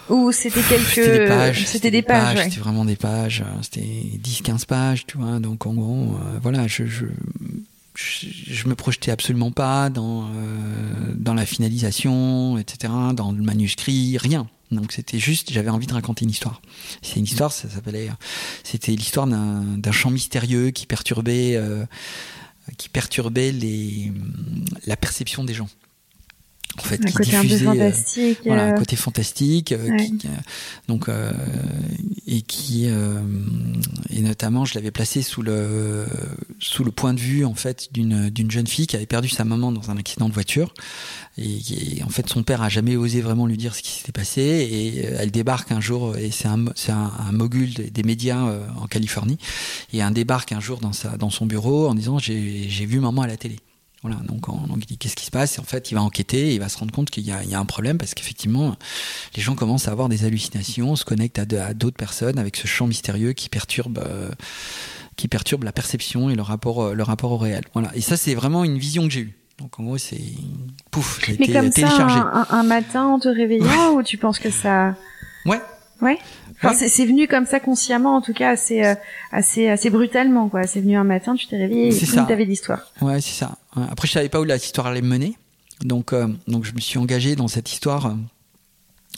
[SPEAKER 1] Ou c'était quelques. C'était
[SPEAKER 2] des pages. C'était des pages. C'était vraiment des pages. C'était 10-15 pages, tu vois. Donc en gros, euh, voilà, je, je, je, me projetais absolument pas dans, euh, dans la finalisation, etc., dans le manuscrit, rien. Donc c'était juste, j'avais envie de raconter une histoire. C'est une histoire, ça s'appelait. C'était l'histoire d'un chant mystérieux qui perturbait, euh, qui perturbait les, la perception des gens en fait, un
[SPEAKER 1] côté un peu fantastique.
[SPEAKER 2] voilà, un euh, côté fantastique, euh, qui, euh, donc et qui et notamment, je l'avais placé sous le sous le point de vue en fait d'une d'une jeune fille qui avait perdu sa maman dans un accident de voiture. Et, en fait son père a jamais osé vraiment lui dire ce qui s'était passé. Et elle débarque un jour et c'est un c'est un, un, mogul des, médias en Californie. Et elle débarque un jour dans sa dans son bureau en disant j'ai j'ai vu maman à la télé Voilà, donc, donc il dit qu'est-ce qui se passe? Et en fait, il va enquêter et il va se rendre compte qu'il y, y, a un problème parce qu'effectivement, les gens commencent à avoir des hallucinations, se connectent à, à d'autres personnes avec ce champ mystérieux qui perturbe, euh, qui perturbe la perception et le rapport, euh, le rapport au réel. Voilà. Et ça, c'est vraiment une vision que j'ai eue. Donc en gros, c'est pouf, j'ai été
[SPEAKER 1] comme
[SPEAKER 2] téléchargé.
[SPEAKER 1] Ça, un, un, matin en te réveillant, ou tu penses que ça
[SPEAKER 2] Ouais.
[SPEAKER 1] Ouais. Enfin, ouais. c'est venu comme ça consciemment, en tout cas assez euh, assez assez brutalement quoi. C'est venu un matin, tu t'es réveillé et tu avais l'histoire.
[SPEAKER 2] Ouais, c'est ça. Après, je savais pas où la histoire allait me mener, donc euh, donc je me suis engagé dans cette histoire.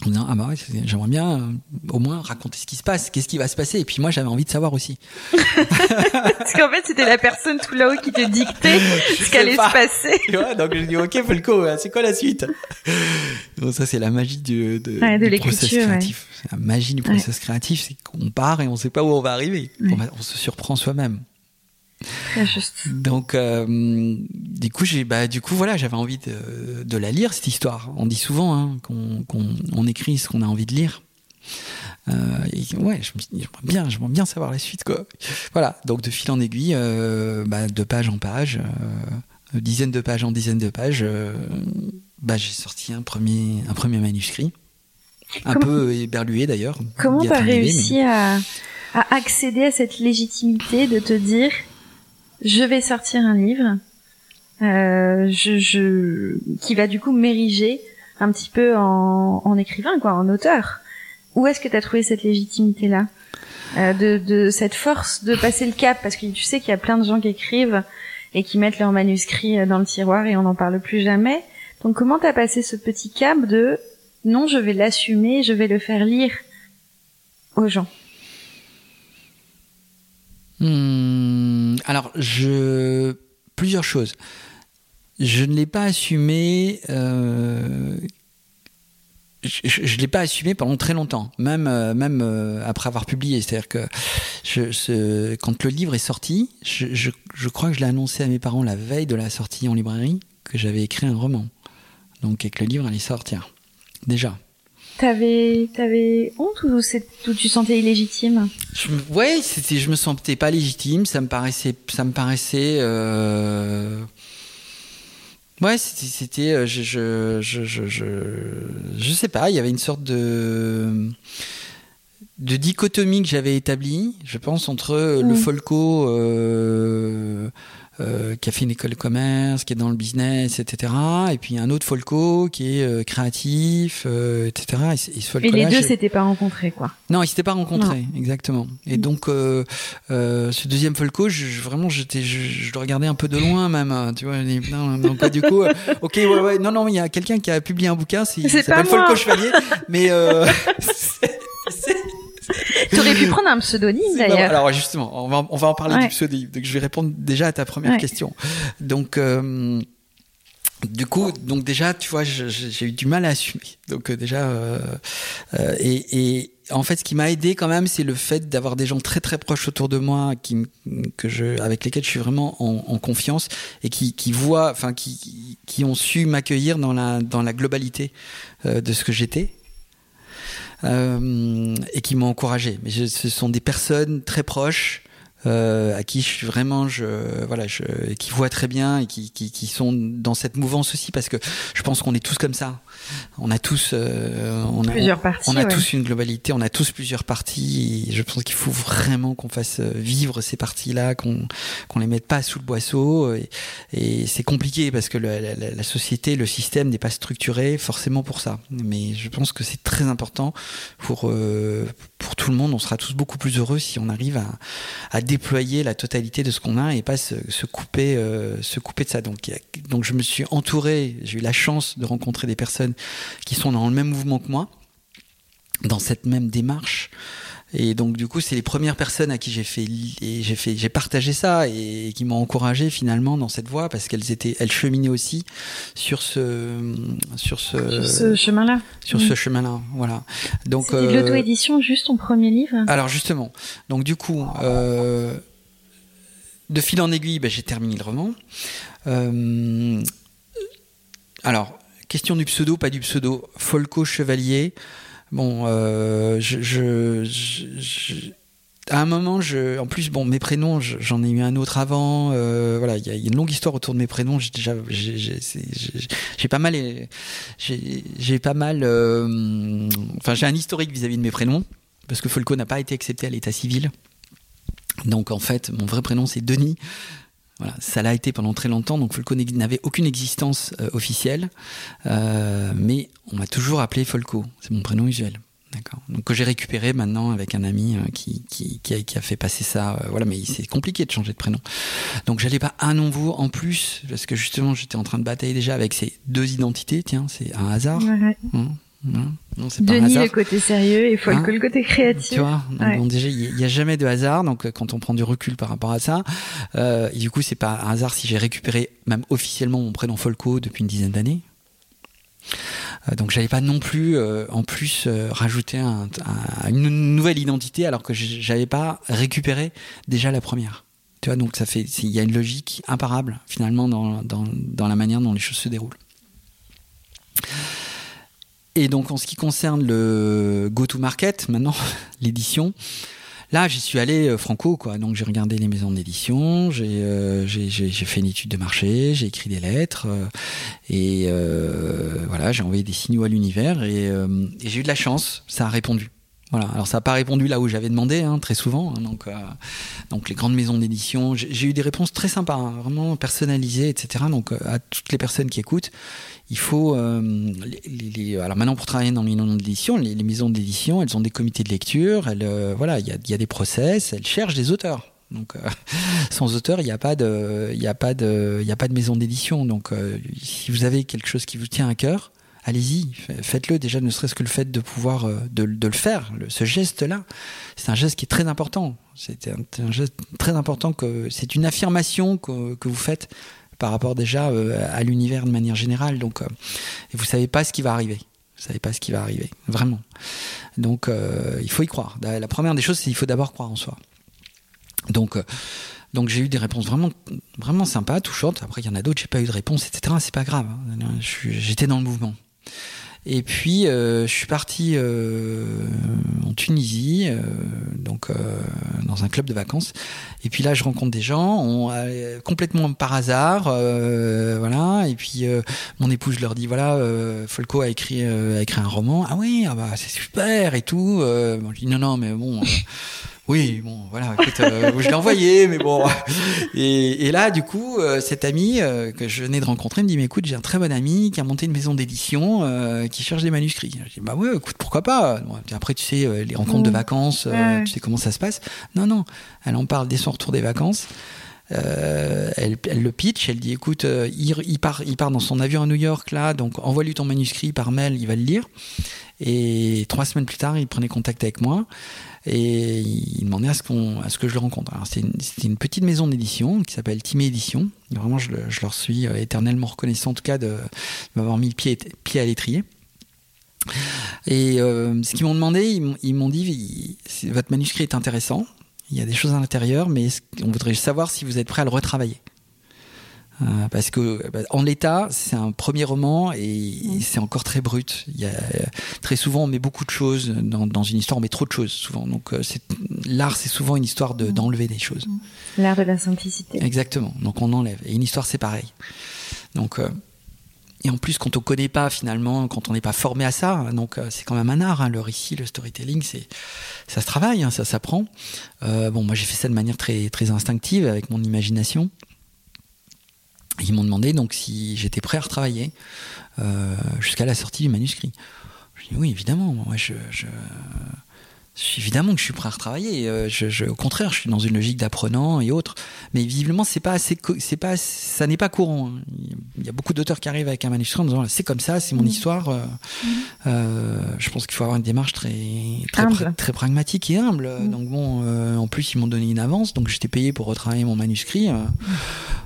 [SPEAKER 2] Euh, en disant, ah bah ouais, j'aimerais bien euh, au moins raconter ce qui se passe, qu'est-ce qui va se passer. Et puis moi, j'avais envie de savoir aussi. [laughs]
[SPEAKER 1] Parce qu'en fait, c'était la personne tout là-haut qui te dictait ce qu'allait se passer. [laughs]
[SPEAKER 2] Tu vois, donc je dis, ok, Falco, c'est quoi la suite? Donc ça, c'est la magie du, de,
[SPEAKER 1] ouais, de
[SPEAKER 2] du process créatif.
[SPEAKER 1] Ouais.
[SPEAKER 2] La magie du process créatif, c'est qu'on part et on sait pas où on va arriver. On, va, on se surprend soi-même.
[SPEAKER 1] Très juste.
[SPEAKER 2] Donc, euh, du coup, j'ai, bah, du coup, voilà, j'avais envie de, de, la lire cette histoire. On dit souvent hein, qu'on, on écrit ce qu'on a envie de lire. Euh, et ouais, je me dis, j'aimerais bien, j'aimerais bien savoir la suite, quoi. Voilà. Donc, de fil en aiguille, euh, bah, de page en page, euh, dizaines de pages en dizaines de pages, euh, bah, j'ai sorti un premier, un premier manuscrit, un
[SPEAKER 1] comment,
[SPEAKER 2] peu éberlué d'ailleurs.
[SPEAKER 1] Comment t'as réussi mais... à, à accéder à cette légitimité de te dire je vais sortir un livre euh, je, je, qui va du coup m'ériger un petit peu en, en, écrivain, quoi, en auteur. Où est-ce que tu as trouvé cette légitimité-là euh, de, de cette force de passer le cap? Parce que tu sais qu'il y a plein de gens qui écrivent et qui mettent leurs manuscrits dans le tiroir et on n'en parle plus jamais. Donc comment t'as passé ce petit cap de non, je vais l'assumer, je vais le faire lire aux gens?
[SPEAKER 2] Mmh, alors, je plusieurs choses. Je ne l'ai pas assumé. Euh, pendant très longtemps, même euh, euh, après avoir publié. C'est-à-dire que quand le livre est sorti, je, je, je crois que je l'ai annoncé à mes parents la veille de la sortie en librairie que j'avais écrit un roman. Donc et que le livre allait sortir. Déjà.
[SPEAKER 1] T'avais, t'avais honte ou, ou tu sentais illégitime?
[SPEAKER 2] Je, Ouais, c'était, je me sentais pas légitime. Ça me paraissait, ça me paraissait. Euh... Ouais, c'était, c'était, je, je, je, je, je, je sais pas. Il y avait une sorte de de dichotomie que j'avais établie, je pense, entre mmh. le folco. Euh, euh, qui a fait une école de commerce, qui est dans le business, etc. Et puis un autre Folco qui est euh, créatif, euh, etc. Et, et, ce
[SPEAKER 1] les deux s'étaient pas rencontrés, quoi.
[SPEAKER 2] Non, ils s'étaient pas rencontrés, non. exactement. Et mmh. donc euh, ce deuxième Folco, je, je, vraiment, j'étais, je, je, le regardais un peu de loin même. Hein, tu vois, non, non, pas du coup. ok, ouais, ouais, non, non, il y a quelqu'un qui a publié un bouquin, c'est,
[SPEAKER 1] c'est
[SPEAKER 2] s'appelle Folco Chevalier, mais [laughs]
[SPEAKER 1] tu aurais pu prendre un pseudonyme d'ailleurs.
[SPEAKER 2] Alors justement, on va, on va en parler ouais. du pseudonyme. Donc je vais répondre déjà à ta première ouais. question. Donc euh, du coup, donc déjà, tu vois, j'ai eu du mal à assumer. Donc euh, déjà, euh, et, et, en fait, ce qui m'a aidé quand même, c'est le fait d'avoir des gens très très proches autour de moi, qui, que je, avec lesquels je suis vraiment en, en confiance et qui, qui voient, enfin, qui, qui ont su m'accueillir dans la dans la globalité de ce que j'étais et qui m'ont encouragé. Mais ce sont des personnes très proches. Euh, à qui je vraiment je voilà je qui voient très bien et qui, qui, qui sont dans cette mouvance aussi parce que je pense qu'on est tous comme ça on a tous euh, on a,
[SPEAKER 1] plusieurs parties,
[SPEAKER 2] on a
[SPEAKER 1] ouais.
[SPEAKER 2] tous une globalité on a tous plusieurs parties. Et je pense qu'il faut vraiment qu'on fasse vivre ces parties là qu'on qu'on les mette pas sous le boisseau. Et, et c'est compliqué parce que le, la, la, société le système n'est pas structuré forcément pour ça. Mais je pense que c'est très important pour euh, pour tout le monde. On sera tous beaucoup plus heureux si on arrive à, à déployer la totalité de ce qu'on a et pas se, se couper euh, se couper de ça. Donc donc je me suis entouré j'ai eu la chance de rencontrer des personnes qui sont dans le même mouvement que moi, dans cette même démarche. Et donc du coup, c'est les premières personnes à qui j'ai fait j'ai fait j'ai partagé ça et qui m'ont encouragé finalement dans cette voie parce qu'elles étaient elles cheminaient aussi sur ce sur ce,
[SPEAKER 1] chemin-là.
[SPEAKER 2] Sur ce chemin-là, voilà. Donc
[SPEAKER 1] euh, l'auto-édition juste ton premier livre?
[SPEAKER 2] Alors justement. Donc du coup euh, de fil en aiguille, ben, j'ai terminé le roman. Euh, alors question du pseudo, pas du pseudo. Folco Chevalier. Bon, euh, à un moment, en plus, bon, mes prénoms, j'en ai eu un autre avant. Euh, voilà, il y, a une longue histoire autour de mes prénoms. J'ai pas mal, j'ai pas mal. Euh, enfin, j'ai un historique vis-à-vis de mes prénoms parce que Folco n'a pas été accepté à l'état civil. Donc, en fait, mon vrai prénom c'est Denis. Voilà, ça l'a été pendant très longtemps. Donc, Folco n'avait aucune existence euh, officielle, mais on m'a toujours appelé Folco. C'est mon prénom usuel. D'accord. Donc que j'ai récupéré maintenant avec un ami euh, qui, qui, qui, a, qui, a, fait passer ça. Euh, voilà, mais c'est compliqué de changer de prénom. Donc j'allais pas un nouveau en plus parce que justement j'étais en train de batailler déjà avec ces deux identités. Tiens, c'est un hasard.
[SPEAKER 1] Ouais.
[SPEAKER 2] Hein
[SPEAKER 1] non, non c'est pas Denis un hasard. le côté sérieux et Folco hein le côté créatif.
[SPEAKER 2] Tu vois, donc, bon, déjà il n'y a jamais de hasard. Donc euh, quand on prend du recul par rapport à ça, euh, et du coup c'est pas un hasard si j'ai récupéré même officiellement mon prénom Folco depuis une dizaine d'années. Euh, donc j'avais pas non plus euh, en plus euh, rajouté un, une nouvelle identité alors que j'avais pas récupéré déjà la première. Tu vois, donc ça fait, il y a une logique imparable finalement dans, dans, dans, la manière dont les choses se déroulent. Et donc en ce qui concerne le go-to-market, maintenant, [laughs] l'édition, Là, j'y suis allé euh, franco, quoi. Donc j'ai regardé les maisons d'édition, j'ai euh, fait une étude de marché, j'ai écrit des lettres, euh, et euh, voilà, j'ai envoyé des signaux à l'univers, et, et j'ai eu de la chance, ça a répondu. Voilà. Alors ça n'a pas répondu là où j'avais demandé, hein, très souvent. Hein, donc, euh, donc les grandes maisons d'édition, j'ai eu des réponses très sympas, hein, vraiment personnalisées, etc. Donc à toutes les personnes qui écoutent, il faut. Euh, les, les, alors maintenant pour travailler dans les maisons d'édition, les, maisons d'édition, elles ont des comités de lecture, elles, euh, voilà, il y a, des process, elles cherchent des auteurs. Donc, euh, [laughs] sans auteur, il n'y a pas de, il a pas de, il a pas de maison d'édition. Donc, euh, si vous avez quelque chose qui vous tient à cœur, allez-y, faites-le. Déjà, ne serait-ce que le fait de pouvoir euh, de, le faire, ce geste-là, c'est un geste qui est très important. C'est un, geste très important que c'est une affirmation que, que, vous faites par rapport déjà euh, à l'univers de manière générale. Donc, euh, et vous savez pas ce qui va arriver. Vous savez pas ce qui va arriver, vraiment. Donc, il faut y croire. La première des choses, c'est qu'il faut d'abord croire en soi. Donc donc j'ai eu des réponses vraiment, vraiment sympas, touchantes. Après, il y en a d'autres, j'ai pas eu de réponse, etc. C'est pas grave. Hein. J'étais dans le mouvement. Et puis euh, je suis parti euh, en Tunisie, euh, donc dans un club de vacances. Et puis là, je rencontre des gens, complètement par hasard, voilà. Et puis mon épouse leur dis voilà, Folco a écrit a écrit un roman. Ah oui, ah bah c'est super et tout. Bon, je dis non non mais bon. Oui, bon, voilà, écoute, euh, [laughs] je l'ai envoyé, mais bon. Et, et là, du coup, euh, cet ami euh, que je venais de rencontrer me dit, mais écoute, j'ai un très bon ami qui a monté une maison d'édition euh, qui cherche des manuscrits. Je dis, bah ouais, écoute, pourquoi pas? Bon, Après, tu sais, les rencontres de mmh. vacances, ouais. tu sais comment ça se passe. Non, non, elle en parle dès son retour des vacances. Euh, elle, le pitch, elle dit écoute, euh, il, part, il part dans son avion à New York là, donc envoie-lui ton manuscrit par mail, il va le lire. Et trois semaines plus tard, il prenait contact avec moi et il demandait à ce, qu'on, à ce que je le rencontre. Alors, c'était, une, petite maison d'édition qui s'appelle Timé Édition. Vraiment, je, leur suis euh, éternellement reconnaissant, en tout cas, de, m'avoir mis le pied, pied à l'étrier. Et ce qu'ils m'ont demandé, ils m'ont dit votre manuscrit est intéressant, il y a des choses à l'intérieur, mais on voudrait savoir si vous êtes prêt à le retravailler? Euh, parce que bah, en l'état, c'est un premier roman et, mmh. c'est encore très brut. Il y a, très souvent, on met beaucoup de choses dans, dans une histoire, on met trop de choses souvent. Donc, euh, l'art, c'est souvent une histoire de, mmh. d'enlever des choses. Mmh.
[SPEAKER 1] L'art de la simplicité.
[SPEAKER 2] Exactement. Donc, on enlève. Et une histoire, c'est pareil. Donc, euh, et en plus, quand on connaît pas finalement, quand on n'est pas formé à ça, donc euh, c'est quand même un art. Hein, le récit, le storytelling, c'est ça se travaille, hein, ça s'apprend. Euh, bon, moi j'ai fait ça de manière très très instinctive avec mon imagination. Ils m'ont demandé donc si j'étais prêt à retravailler euh, jusqu'à la sortie du manuscrit. Je dis oui, évidemment. Moi, je évidemment que je suis prêt à retravailler. Euh, je, je, au contraire, je suis dans une logique d'apprenant et autres. Mais visiblement, c'est pas assez, c'est pas, ça n'est pas courant. Hein. Il y a beaucoup d'auteurs qui arrivent avec un manuscrit en disant c'est comme ça, c'est mon mmh. histoire. Euh, mmh. euh, je pense qu'il faut avoir une démarche très, très, pra très pragmatique et humble. Mmh. Donc bon, euh, en plus ils m'ont donné une avance, donc j'étais payé pour retravailler mon manuscrit.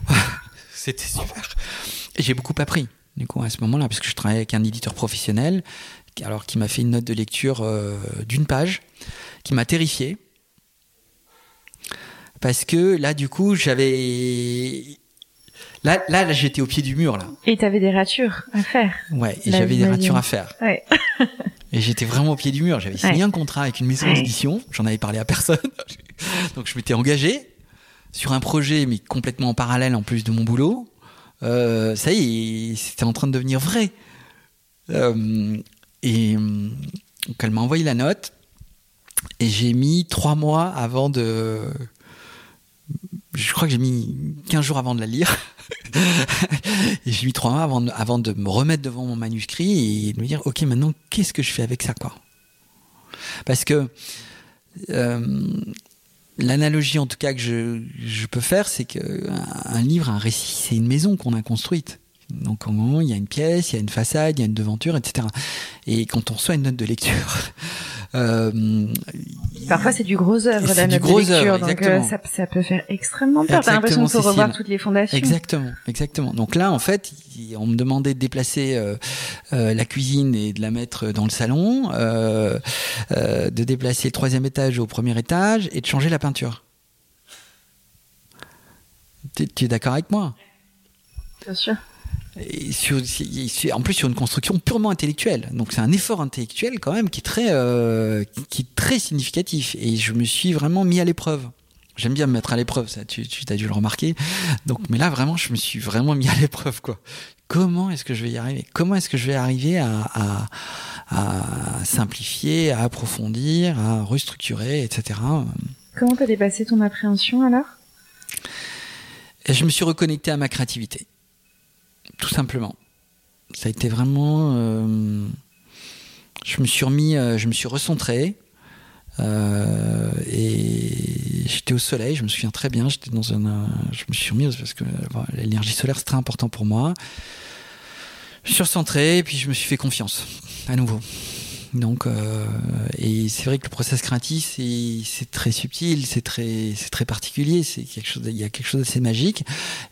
[SPEAKER 2] [laughs] C'était super. J'ai beaucoup appris du coup à ce moment-là parce que je travaillais avec un éditeur professionnel alors qui m'a fait une note de lecture euh, d'une page, qui m'a terrifié. Parce que là, du coup, j'avais. Là, là, là j'étais au pied du mur, là.
[SPEAKER 1] Et t'avais des ratures à faire.
[SPEAKER 2] Ouais, et j'avais des ratures à faire. Ouais. et j'étais vraiment au pied du mur. J'avais signé ouais. un contrat avec une maison d'édition. J'en avais parlé à personne. [laughs] Donc je m'étais engagé sur un projet, mais complètement en parallèle en plus de mon boulot. Euh, ça y est, c'était en train de devenir vrai. Euh, et donc elle m'a envoyé la note. Et j'ai mis trois mois avant de. Je crois que j'ai mis 15 jours avant de la lire. [laughs] et j'ai mis trois mois avant de, me remettre devant mon manuscrit et de me dire ok, maintenant, qu'est-ce que je fais avec ça, quoi? Parce que. Euh, l'analogie en tout cas que je, je peux faire, c'est qu'un un livre, un récit, c'est une maison qu'on a construite. Donc, au moment, il y a une pièce, il y a une façade, il y a une devanture, etc. Et quand on reçoit une note de lecture, [laughs]
[SPEAKER 1] euh, parfois c'est du gros œuvre la note de lecture, donc euh, ça, ça, peut faire extrêmement peur. T'as l'impression qu'il faut revoir toutes les fondations.
[SPEAKER 2] Exactement, exactement. Donc là, en fait, on me demandait de déplacer euh, euh, la cuisine et de la mettre dans le salon, de déplacer le troisième étage au premier étage et de changer la peinture. Tu, tu es d'accord avec moi?
[SPEAKER 1] Bien sûr
[SPEAKER 2] sur, en plus sur une construction purement intellectuelle. Donc c'est un effort intellectuel quand même qui est très, euh, qui est très significatif. Et je me suis vraiment mis à l'épreuve. J'aime bien me mettre à l'épreuve, ça, tu, tu as dû le remarquer. Donc, mais là vraiment, je me suis vraiment mis à l'épreuve, quoi. Comment est-ce que je vais y arriver? Comment est-ce que je vais arriver à, à, à simplifier, à approfondir, à restructurer, etc.
[SPEAKER 1] Comment t'as dépassé ton appréhension alors?
[SPEAKER 2] Et Je me suis reconnecté à ma créativité tout simplement. Ça a été vraiment. Euh, je me suis remis, euh, je me suis recentré. Euh, et j'étais au soleil, je me souviens très bien. J'étais dans un, je me suis remis parce que l'énergie solaire c'est très important pour moi. Je me suis recentré et puis je me suis fait confiance à nouveau. Donc, euh, et c'est vrai que le process créatif, c'est très subtil, c'est très, très particulier, quelque chose, il y a quelque chose d'assez magique.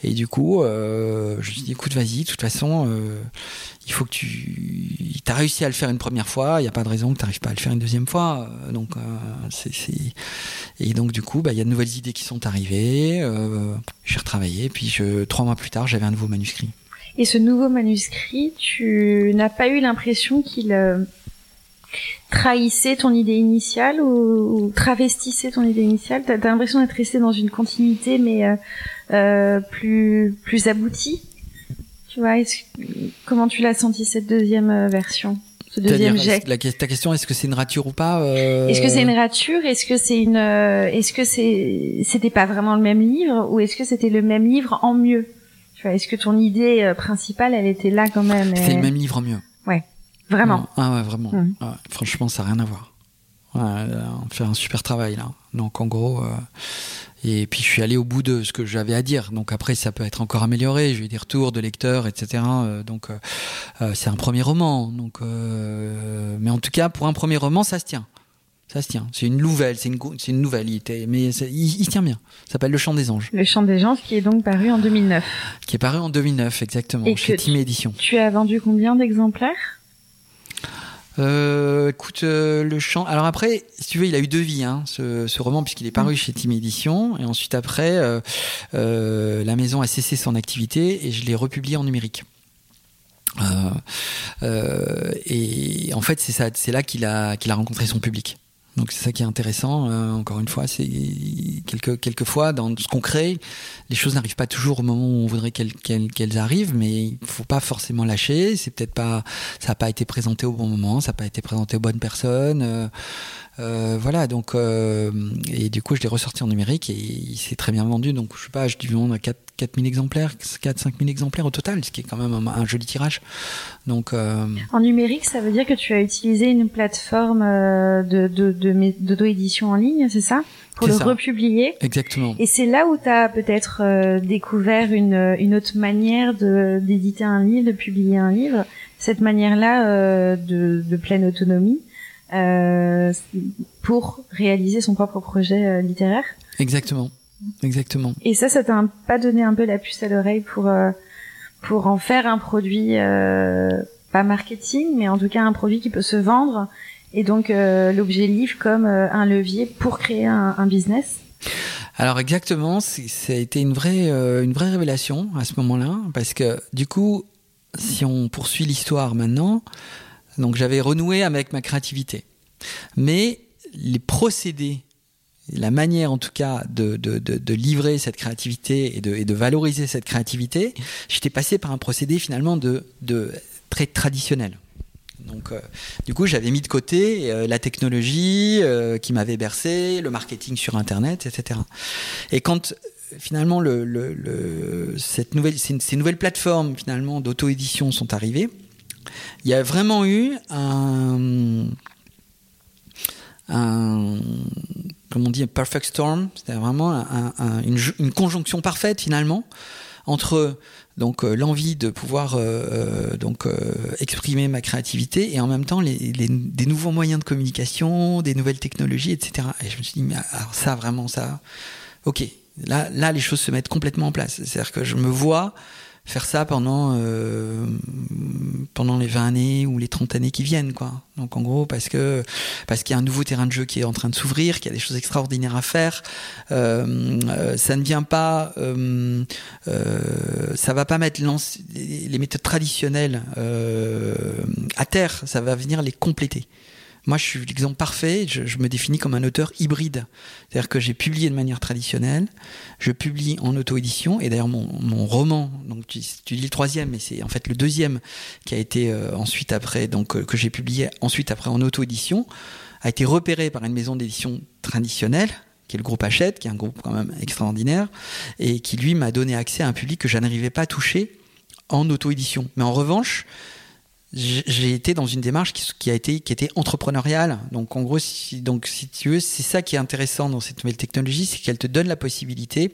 [SPEAKER 2] Et du coup, euh, je me suis dit, écoute, vas-y, de toute façon, euh, il faut que tu, t'as réussi à le faire une première fois, il n'y a pas de raison que tu n'arrives pas à le faire une deuxième fois. Donc, et donc du coup, bah, il y a de nouvelles idées qui sont arrivées. J'ai retravaillé, puis je, trois mois plus tard, j'avais un nouveau manuscrit.
[SPEAKER 1] Et ce nouveau manuscrit, tu n'as pas eu l'impression qu'il trahissait ton idée initiale ou, travestissait ton idée initiale? T'as as, l'impression d'être resté dans une continuité, mais euh, euh, plus plus aboutie? Tu vois, comment tu l'as senti cette deuxième euh, version? Ce deuxième jet?
[SPEAKER 2] La, ta question, est-ce que c'est une rature ou pas euh...
[SPEAKER 1] Est-ce que c'est une rature? Est-ce que c'est une Est-ce que c'est c'était pas vraiment le même livre? Ou est-ce que c'était le même livre en mieux? Tu vois, est-ce que ton idée principale, elle était là quand même?
[SPEAKER 2] C'est le même livre en mieux.
[SPEAKER 1] Vraiment.
[SPEAKER 2] Ah ouais, vraiment. Mmh. franchement, ça n'a rien à voir. on fait un super travail là. Donc en gros, euh, et puis je suis allé au bout de ce que j'avais à dire. Donc après, ça peut être encore amélioré. J'ai eu des retours de lecteurs, etc. Euh, donc euh, c'est un premier roman. Donc, mais en tout cas, pour un premier roman, ça se tient. Ça se tient. C'est une nouvelle. C'est une, c'est une nouvelle. Il était, mais il, il, tient bien. Ça s'appelle Le Chant des Anges.
[SPEAKER 1] Le Chant des Anges, qui est donc paru en 2009.
[SPEAKER 2] Qui est paru en 2009, exactement, et chez Team Édition.
[SPEAKER 1] Tu as vendu combien d'exemplaires?
[SPEAKER 2] Euh, écoute, euh, le chant. Alors après, si tu veux, il a eu deux vies, hein, ce, ce, roman, puisqu'il est paru mm. chez Team Édition. Et ensuite, après, euh, euh, la maison a cessé son activité et je l'ai republié en numérique. Euh, et en fait, c'est ça, c'est là qu'il a qu'il a rencontré son public. Donc c'est ça qui est intéressant. Euh, encore une fois, c'est quelques quelques fois dans ce qu'on crée, les choses n'arrivent pas toujours au moment où on voudrait qu'elles arrivent, mais il faut pas forcément lâcher. C'est peut-être pas, ça n'a pas été présenté au bon moment, ça n'a pas été présenté aux bonnes personnes. Euh, euh, voilà, donc et du coup je l'ai ressorti en numérique et il s'est très bien vendu. Donc je sais pas, je dis vendre 4 4000 exemplaires, 4 5000 exemplaires au total, ce qui est quand même un, un joli tirage. Donc euh...
[SPEAKER 1] en numérique, ça veut dire que tu as utilisé une plateforme euh, de de de d'auto-édition en ligne, c'est ça? Pour le
[SPEAKER 2] ça.
[SPEAKER 1] republier.
[SPEAKER 2] Exactement.
[SPEAKER 1] Et c'est là où tu as peut-être euh, découvert une, une autre manière de d'éditer un livre, de publier un livre, cette manière-là euh, de, de pleine autonomie euh, pour réaliser son propre projet euh, littéraire.
[SPEAKER 2] Exactement, exactement.
[SPEAKER 1] Et ça, ça t'a pas donné un peu la puce à l'oreille pour euh, pour en faire un produit pas marketing, mais en tout cas un produit qui peut se vendre et donc l'objet livre comme un levier pour créer un, un business?
[SPEAKER 2] Alors exactement, ça a été une vraie, euh, une vraie révélation à ce moment-là, parce que du coup, si on poursuit l'histoire maintenant, donc j'avais renoué avec ma créativité. Mais les procédés la manière en tout cas de, de, de, livrer cette créativité et de, de valoriser cette créativité, j'étais passé par un procédé finalement de, de très traditionnel. Donc, euh, du coup, j'avais mis de côté euh, la technologie euh, qui m'avait bercé, le marketing sur Internet, etc. Et quand finalement le, le, le, cette nouvelle, ces, ces, nouvelles plateformes finalement d'auto-édition sont arrivées, il y a vraiment eu un, un comme on dit, perfect storm, c'est vraiment un, un, une, conjonction parfaite finalement entre donc euh, l'envie de pouvoir euh, euh, donc exprimer ma créativité et en même temps les, les, des nouveaux moyens de communication, des nouvelles technologies, etc. Et je me suis dit mais alors ça vraiment ça, ok, là là les choses se mettent complètement en place. C'est-à-dire que je me vois faire ça pendant euh, pendant les 20 années ou les 30 années qui viennent quoi. Donc en gros parce que parce qu'il y a un nouveau terrain de jeu qui est en train de s'ouvrir, qu'il y a des choses extraordinaires à faire. Euh, euh, ça ne vient pas euh, euh, ça va pas mettre les méthodes traditionnelles à terre, ça va venir les compléter. Moi, je suis l'exemple parfait. Je, me définis comme un auteur hybride. C'est-à-dire que j'ai publié de manière traditionnelle, je publie en auto-édition, et d'ailleurs mon, roman, donc tu, dis le troisième, mais c'est en fait le deuxième qui a été euh, ensuite après, donc euh, que j'ai publié ensuite après en auto-édition, a été repéré par une maison d'édition traditionnelle qui est le groupe Hachette, qui est un groupe quand même extraordinaire, et qui lui m'a donné accès à un public que je n'arrivais pas à toucher en auto-édition. Mais en revanche, j'ai été dans une démarche qui, qui, a été qui était entrepreneuriale. Donc en gros, si, donc si tu veux, c'est ça qui est intéressant dans cette nouvelle technologie, c'est qu'elle te donne la possibilité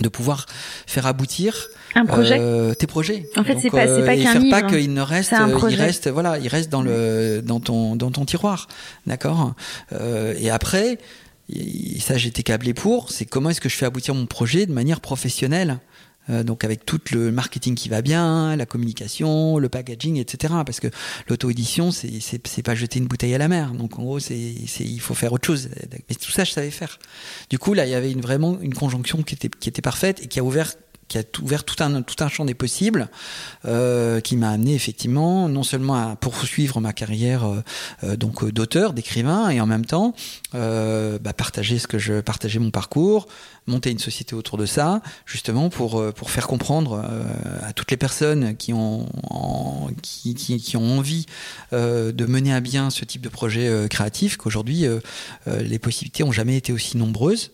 [SPEAKER 2] de pouvoir faire aboutir
[SPEAKER 1] un projet.
[SPEAKER 2] Euh, tes projets.
[SPEAKER 1] En fait, c'est pas,
[SPEAKER 2] euh,
[SPEAKER 1] pas
[SPEAKER 2] qu'un
[SPEAKER 1] faire
[SPEAKER 2] pas qu'il ne reste, il reste, voilà, il reste dans le, dans ton, dans ton tiroir, d'accord? Euh, et après, et ça, j'étais câblé pour. C'est comment est-ce que je fais aboutir mon projet de manière professionnelle? Euh, donc avec tout le marketing qui va bien, la communication, le packaging, etc. Parce que l'auto-édition, c'est, pas jeter une bouteille à la mer. Donc en gros, il faut faire autre chose. Mais tout ça, je savais faire. Du coup, là, il y avait une, vraiment une conjonction qui était, qui était parfaite et qui a ouvert qui a ouvert tout un, tout un champ des possibles, euh, qui m'a amené effectivement non seulement à poursuivre ma carrière euh, euh donc d'auteur, d'écrivain, et en même temps bah, partager ce que je partageais mon parcours, monter une société autour de ça, justement pour pour faire comprendre à toutes les personnes qui ont qui, qui, ont envie de mener à bien ce type de projet créatif qu'aujourd'hui les possibilités ont jamais été aussi nombreuses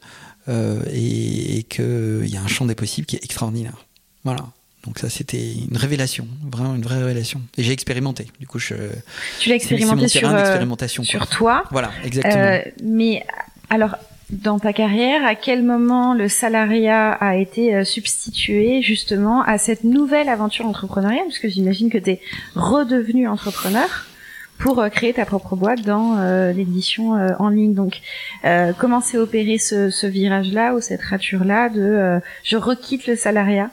[SPEAKER 2] euh, et, et qu'il y a un champ des possibles qui est extraordinaire. Voilà. Donc ça, c'était une révélation, vraiment une vraie révélation. Et j'ai expérimenté. Du coup, je.
[SPEAKER 1] Tu l'as expérimenté sur, euh, sur toi.
[SPEAKER 2] Voilà, exactement. Euh,
[SPEAKER 1] mais alors, dans ta carrière, à quel moment le salariat a été euh, substitué justement à cette nouvelle aventure entrepreneuriale? Parce que j'imagine que tu es redevenu entrepreneur pour euh, créer ta propre boîte dans euh, l'édition euh, en ligne. Donc, comment s'est opéré ce, ce virage-là ou cette rature-là de je requitte le salariat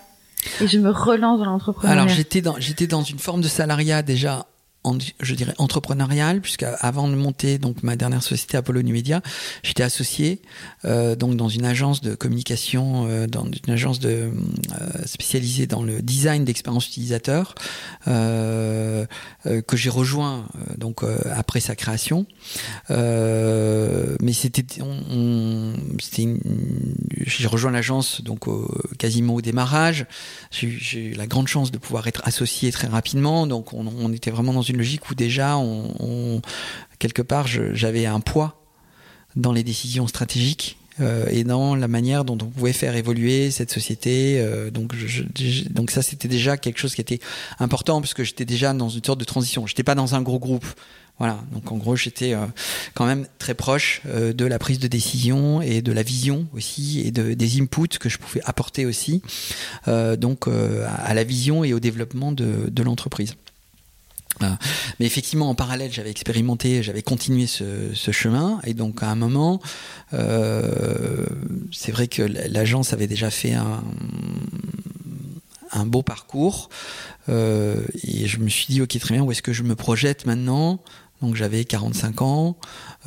[SPEAKER 1] et je me relance dans l'entrepreneuriat?
[SPEAKER 2] Alors, j'étais dans, j'étais dans une forme de salariat déjà je dirais entrepreneurial puisque avant de monter donc ma dernière société Apollo New Media j'étais associé euh, donc dans une agence de communication euh, dans une agence de euh, spécialisée dans le design d'expérience utilisateur que j'ai rejoint donc après sa création. Mais c'était j'ai rejoint l'agence donc quasiment au démarrage. J'ai eu la grande chance de pouvoir être associé très rapidement donc on, on était vraiment dans une logique où déjà, on, quelque part, j'avais un poids dans les décisions stratégiques euh, et dans la manière dont on pouvait faire évoluer cette société. Euh, donc, donc ça, c'était déjà quelque chose qui était important puisque j'étais déjà dans une sorte de transition. J'étais pas dans un gros groupe. Voilà, donc en gros j'étais euh, quand même très proche de la prise de décision et de la vision aussi et de, des inputs que je pouvais apporter aussi donc à la vision et au développement de l'entreprise. Mais effectivement, en parallèle, j'avais expérimenté, j'avais continué ce, chemin, et donc à un moment, euh, c'est vrai que l'agence avait déjà fait un, un beau parcours, euh, et je me suis dit, ok, très bien, où est-ce que je me projette maintenant? Donc j'avais 45 ans,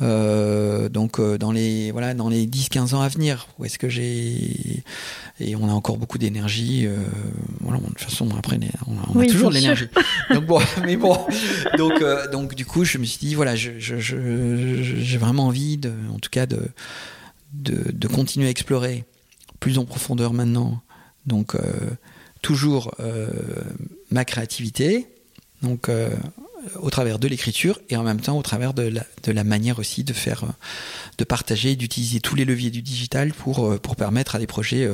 [SPEAKER 2] euh, donc euh, dans les voilà dans les 10-15 ans à venir, où est-ce que j'ai et on a encore beaucoup d'énergie. Euh, voilà, de toute façon après on a, on
[SPEAKER 1] oui,
[SPEAKER 2] a toujours de l'énergie. [laughs] donc bon, [laughs] mais bon, donc donc du coup je me suis dit voilà, je j'ai je, je, vraiment envie de, en tout cas de de, de, continuer à explorer plus en profondeur maintenant. Donc, toujours ma créativité, donc au travers de l'écriture et en même temps au travers de la, de la manière aussi de faire, de partager, d'utiliser tous les leviers du digital pour, pour permettre à des projets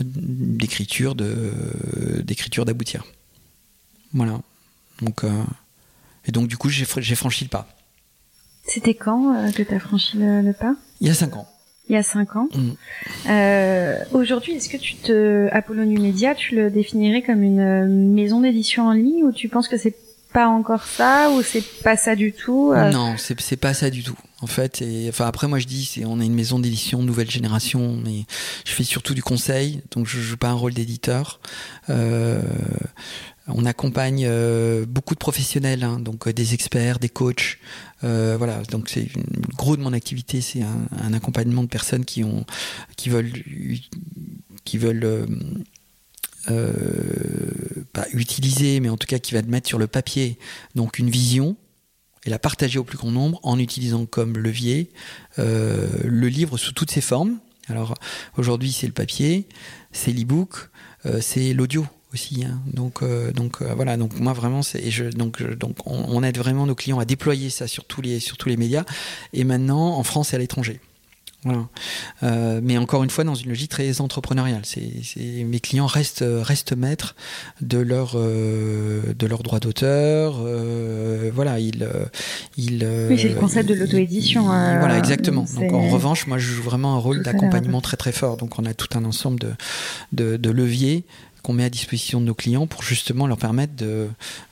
[SPEAKER 2] d'écriture de, d'écriture d'aboutir. Voilà. Donc, et donc, du coup, j'ai franchi le pas.
[SPEAKER 1] C'était quand euh, que tu as franchi le, pas?
[SPEAKER 2] Il y a cinq ans.
[SPEAKER 1] Il y a cinq ans. Mm. Euh, Aujourd'hui, est-ce que tu te, Apollo New Media, tu le définirais comme une euh, maison d'édition en ligne ou tu penses que c'est pas encore ça ou c'est pas ça du tout
[SPEAKER 2] euh? Non, c'est c'est pas ça du tout. En fait, et enfin après moi je dis on est une maison d'édition nouvelle génération, mais je fais surtout du conseil, donc je joue pas un rôle d'éditeur. Euh, on accompagne euh, beaucoup de professionnels, hein, donc des experts, des coachs. Voilà, donc c'est gros de mon activité, c'est un, accompagnement de personnes qui ont, qui veulent pas utiliser, mais en tout cas qui va mettre sur le papier donc une vision et la partager au plus grand nombre en utilisant comme levier le livre sous toutes ses formes. Alors aujourd'hui c'est le papier, c'est l'e-book, c'est l'audio aussi. Hein. Donc, euh, donc euh, voilà. Donc moi vraiment, c'est je donc donc on, aide vraiment nos clients à déployer ça sur tous les sur tous les médias. Et maintenant en France et à l'étranger. Voilà. Euh, mais encore une fois, dans une logique très entrepreneuriale. C'est, mes clients restent, restent maîtres de leur, de leur droit d'auteur. voilà, ils, ils.
[SPEAKER 1] Oui, c'est le concept de l'auto-édition.
[SPEAKER 2] voilà, exactement. Donc, en revanche, moi, je joue vraiment un rôle d'accompagnement très très fort. Donc, on a tout un ensemble de, de, de leviers qu'on met à disposition de nos clients pour justement leur permettre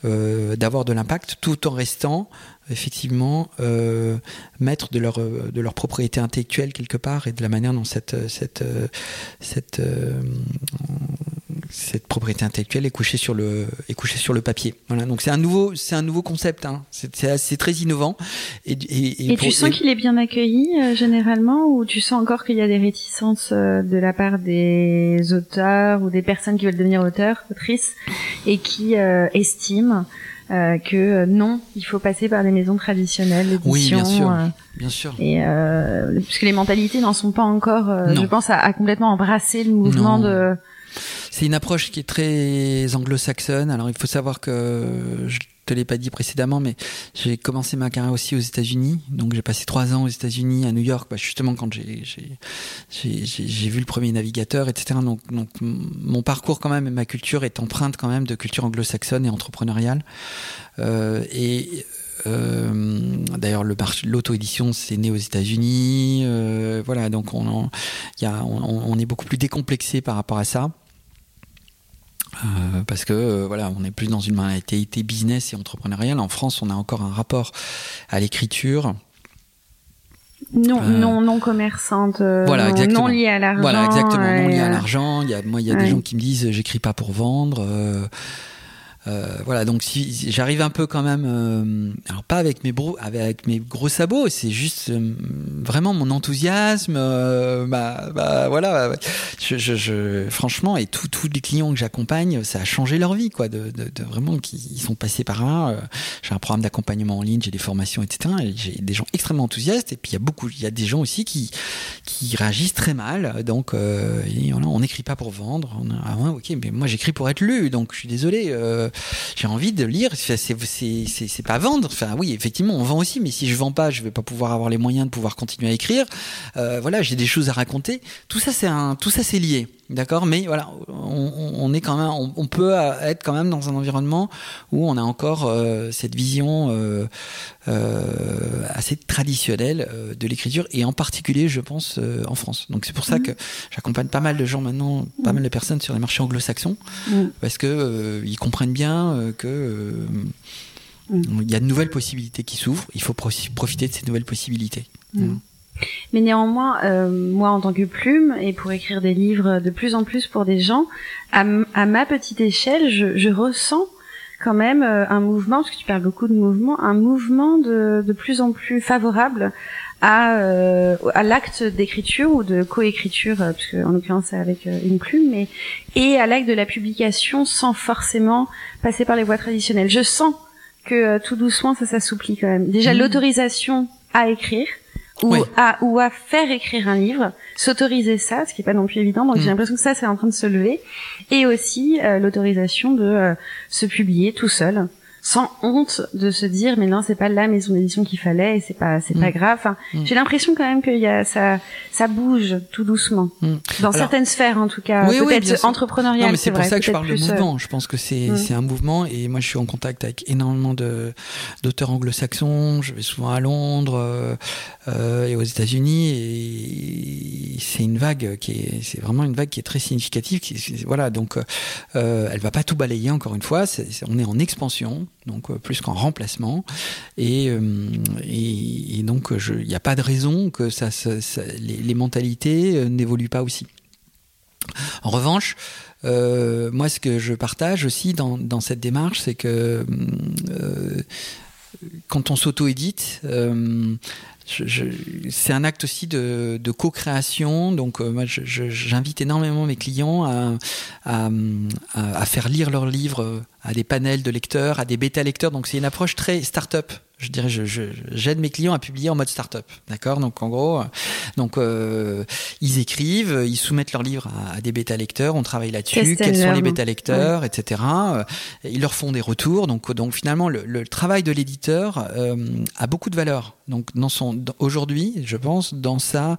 [SPEAKER 2] euh, d'avoir de l'impact tout en restant effectivement euh, maître de leur, de leur propriété intellectuelle quelque part et de la manière dont cette, cette, euh, cette propriété intellectuelle est couchée sur le, est couchée sur le papier. Voilà, donc c'est un nouveau, c'est un nouveau concept. Hein. C'est, très innovant.
[SPEAKER 1] Et, et, et, tu sens qu'il est bien accueilli euh, généralement, ou tu sens encore qu'il y a des réticences euh, de la part des auteurs ou des personnes qui veulent devenir auteurs, autrices, et qui euh, estiment euh, que non, il faut passer par des maisons traditionnelles d'édition.
[SPEAKER 2] Oui, bien sûr, bien sûr.
[SPEAKER 1] Et euh, puisque les mentalités n'en sont pas encore, je pense, à, à, complètement embrasser le mouvement de
[SPEAKER 2] c'est une approche qui est très anglo-saxonne. Alors il faut savoir que je te l'ai pas dit précédemment, mais j'ai commencé ma carrière aussi aux États-Unis. Donc j'ai passé trois ans aux États-Unis, à New York, bah, justement quand j'ai vu le premier navigateur, etc. Donc, donc mon parcours quand même et ma culture est empreinte quand même de culture anglo-saxonne et entrepreneuriale. Euh, et euh, D'ailleurs, le l'auto-édition, c'est né aux États-Unis. Euh, voilà, donc on, est beaucoup plus décomplexé par rapport à ça. Euh, parce que euh, voilà, on est plus dans une mentalité business et entrepreneuriale. En France, on a encore un rapport à l'écriture.
[SPEAKER 1] Non, euh, non, non commerçante, voilà, non liée à l'argent.
[SPEAKER 2] Voilà, exactement, non liée à l'argent. Il y a, moi, il y a des gens qui me disent, j'écris pas pour vendre. Euh, voilà, donc si j'arrive un peu quand même, euh, alors pas avec mes, avec mes gros sabots, c'est juste euh, vraiment mon enthousiasme. bah, bah, voilà, je, franchement, et tous les clients que j'accompagne, ça a changé leur vie, quoi, de, de, de vraiment qu'ils sont passés par là. j'ai un programme d'accompagnement en ligne, j'ai des formations, etc. J'ai des gens extrêmement enthousiastes, et puis il y a beaucoup, il y a des gens aussi qui qui réagissent très mal. Donc, on n'écrit pas pour vendre. Ah ouais, ok, mais moi j'écris pour être lu, donc je suis désolé j'ai envie de lire. C'est pas vendre. Enfin, oui, effectivement, on vend aussi, mais si je vends pas, je vais pas pouvoir avoir les moyens de pouvoir continuer à écrire. Euh, voilà, j'ai des choses à raconter. Tout ça, c'est un, tout ça, c'est lié. D'accord, mais voilà, on, on, est quand même, on, peut être quand même dans un environnement où on a encore euh, cette vision euh, euh, assez traditionnelle euh, de l'écriture et en particulier, je pense, euh, en France. Donc c'est pour ça mmh. que j'accompagne pas mal de gens maintenant, pas mal de personnes sur les marchés anglo-saxons, mmh. parce que ils comprennent bien que il y a de nouvelles possibilités qui s'ouvrent. Il faut profiter de ces nouvelles possibilités.
[SPEAKER 1] Mais néanmoins, euh, moi en tant que plume, et pour écrire des livres de plus en plus pour des gens, à, ma petite échelle, je, je ressens quand même euh, un mouvement, parce que tu parles beaucoup de mouvement, un mouvement de, de plus en plus favorable à, euh, à l'acte d'écriture ou de coécriture, parce que en l'occurrence c'est avec une plume, mais et à l'acte de la publication sans forcément passer par les voies traditionnelles. Je sens que tout doucement ça s'assouplit quand même. Déjà mmh. l'autorisation à écrire, ou à ou à faire écrire un livre, s'autoriser ça, ce qui est pas non plus évident. Donc j'ai mm. l'impression que ça c'est en train de se lever, et aussi euh, l'autorisation de euh, se publier tout seul sans honte de se dire mais non c'est pas la maison d'édition qu'il fallait et c'est pas c'est pas mm. grave. Enfin, mm. j'ai l'impression quand même qu'il y a ça ça bouge tout doucement. Mm. dans certaines sphères en tout cas oui, peut-être entrepreneuriales non
[SPEAKER 2] mais c'est pour ça que je parle de mouvement. Je pense que c'est c'est un mouvement et moi je suis en contact avec énormément de d'auteurs anglo-saxons. Je vais souvent à Londres euh, euh, et aux États-Unis et c'est une vague qui est c'est vraiment une vague qui est très significative qui, voilà donc euh, elle va pas tout balayer encore une fois. On est en expansion donc euh, plus qu'en remplacement. Et, euh, et, donc, il n'y a pas de raison que ça, les, mentalités euh, n'évoluent pas aussi. En revanche, moi, ce que je partage aussi dans, dans cette démarche, c'est que quand on s'auto-édite, c'est un acte aussi de, co-création. Donc, moi, j'invite énormément mes clients à, faire lire leurs livres à des panels de lecteurs, à des bêta-lecteurs. Donc c'est une approche très start-up. Je dirais, je, j'aide mes clients à publier en mode start-up. D'accord? Donc en gros, donc euh, ils écrivent, ils soumettent leurs livres à, des bêta-lecteurs, on travaille là-dessus, quels sont les bêta-lecteurs, etc. Euh, ils leur font des retours. Donc, donc finalement, le, travail de l'éditeur euh, a beaucoup de valeur. Donc dans son aujourd'hui, je pense, dans sa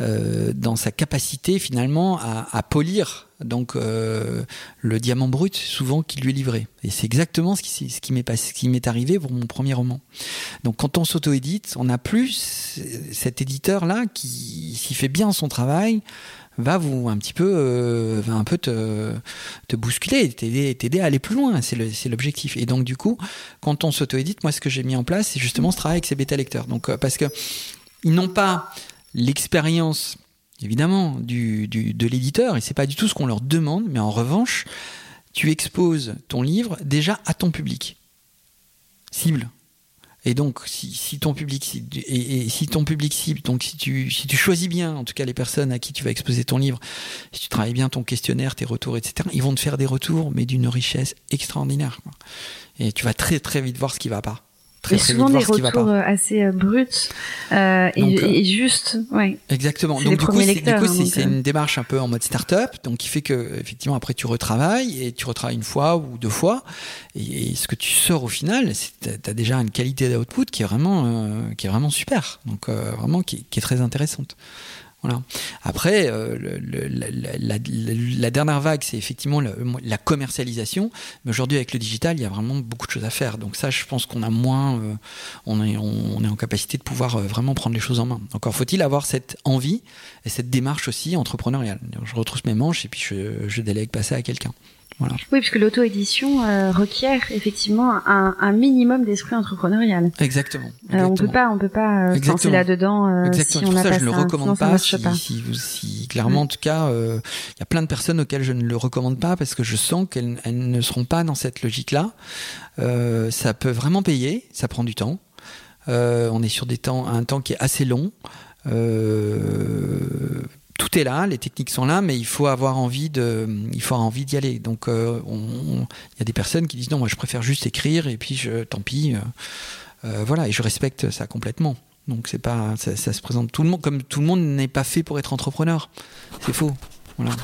[SPEAKER 2] dans sa capacité finalement à, à polir donc euh, le diamant brut souvent qui lui est livré. Et c'est exactement ce qui, m'est arrivé pour mon premier roman. Donc quand on s'auto-édite, on n'a plus cet éditeur-là qui, s'il fait bien son travail, va vous un petit peu, euh, va un peu te, te bousculer, t'aider à aller plus loin. C'est l'objectif. Et donc du coup, quand on s'auto-édite, moi ce que j'ai mis en place, c'est justement ce travail avec ces bêta lecteurs. Donc euh, parce que ils n'ont pas l'expérience évidemment, du, de l'éditeur, et c'est pas du tout ce qu'on leur demande, mais en revanche, tu exposes ton livre déjà à ton public cible. Et donc, si, ton public si cible, donc si tu, si tu choisis bien, en tout cas les personnes à qui tu vas exposer ton livre, si tu travailles bien ton questionnaire, tes retours, etc., ils vont te faire des retours, mais d'une richesse extraordinaire. Et tu vas très très vite voir ce qui va pas
[SPEAKER 1] très, souvent des retours euh, assez euh, bruts euh, et, et, juste, ouais.
[SPEAKER 2] Exactement. Donc du coup, c'est une démarche un peu en mode start-up, donc qui fait que effectivement après tu retravailles et tu retravailles une fois ou deux fois, et, ce que tu sors au final, tu as déjà une qualité d'output qui est vraiment qui est vraiment super, donc vraiment qui, qui est très intéressante. Après, euh, la, dernière vague, c'est effectivement la commercialisation. Mais aujourd'hui, avec le digital, il y a vraiment beaucoup de choses à faire. Donc ça, je pense qu'on a moins, euh, on, est, on, est en capacité de pouvoir euh, vraiment prendre les choses en main. Encore faut-il avoir cette envie et cette démarche aussi entrepreneuriale. Je retrousse mes manches et puis je, je délègue passer à quelqu'un.
[SPEAKER 1] Oui, puisque l'auto-édition euh, requiert effectivement un, un minimum d'esprit entrepreneurial.
[SPEAKER 2] Exactement.
[SPEAKER 1] Euh, on peut pas, on peut pas euh, se là-dedans euh, si on
[SPEAKER 2] n'a
[SPEAKER 1] pas
[SPEAKER 2] ça. Je le recommande pas. Si, si, si, clairement, en tout cas, il y a plein de personnes auxquelles je ne le recommande pas parce que je sens qu'elles ne seront pas dans cette logique-là. ça peut vraiment payer, ça prend du temps. on est sur des temps, un temps qui est assez long. Euh, tout est là, les techniques sont là, mais il faut avoir envie de, il faut avoir envie d'y aller. Donc, euh, il y a des personnes qui disent non, moi je préfère juste écrire et puis je, tant pis, euh, euh, voilà, et je respecte ça complètement. Donc c'est pas, ça, se présente tout le monde comme tout le monde n'est pas fait pour être entrepreneur. C'est faux. Voilà.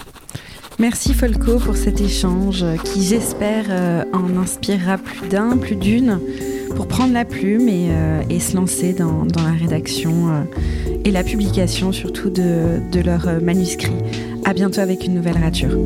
[SPEAKER 1] Merci Folco pour cet échange qui j'espère en inspirera plus d'un, plus d'une pour prendre la plume et, et se lancer dans, la rédaction et la publication surtout de, de leurs manuscrits. À bientôt avec une nouvelle rature.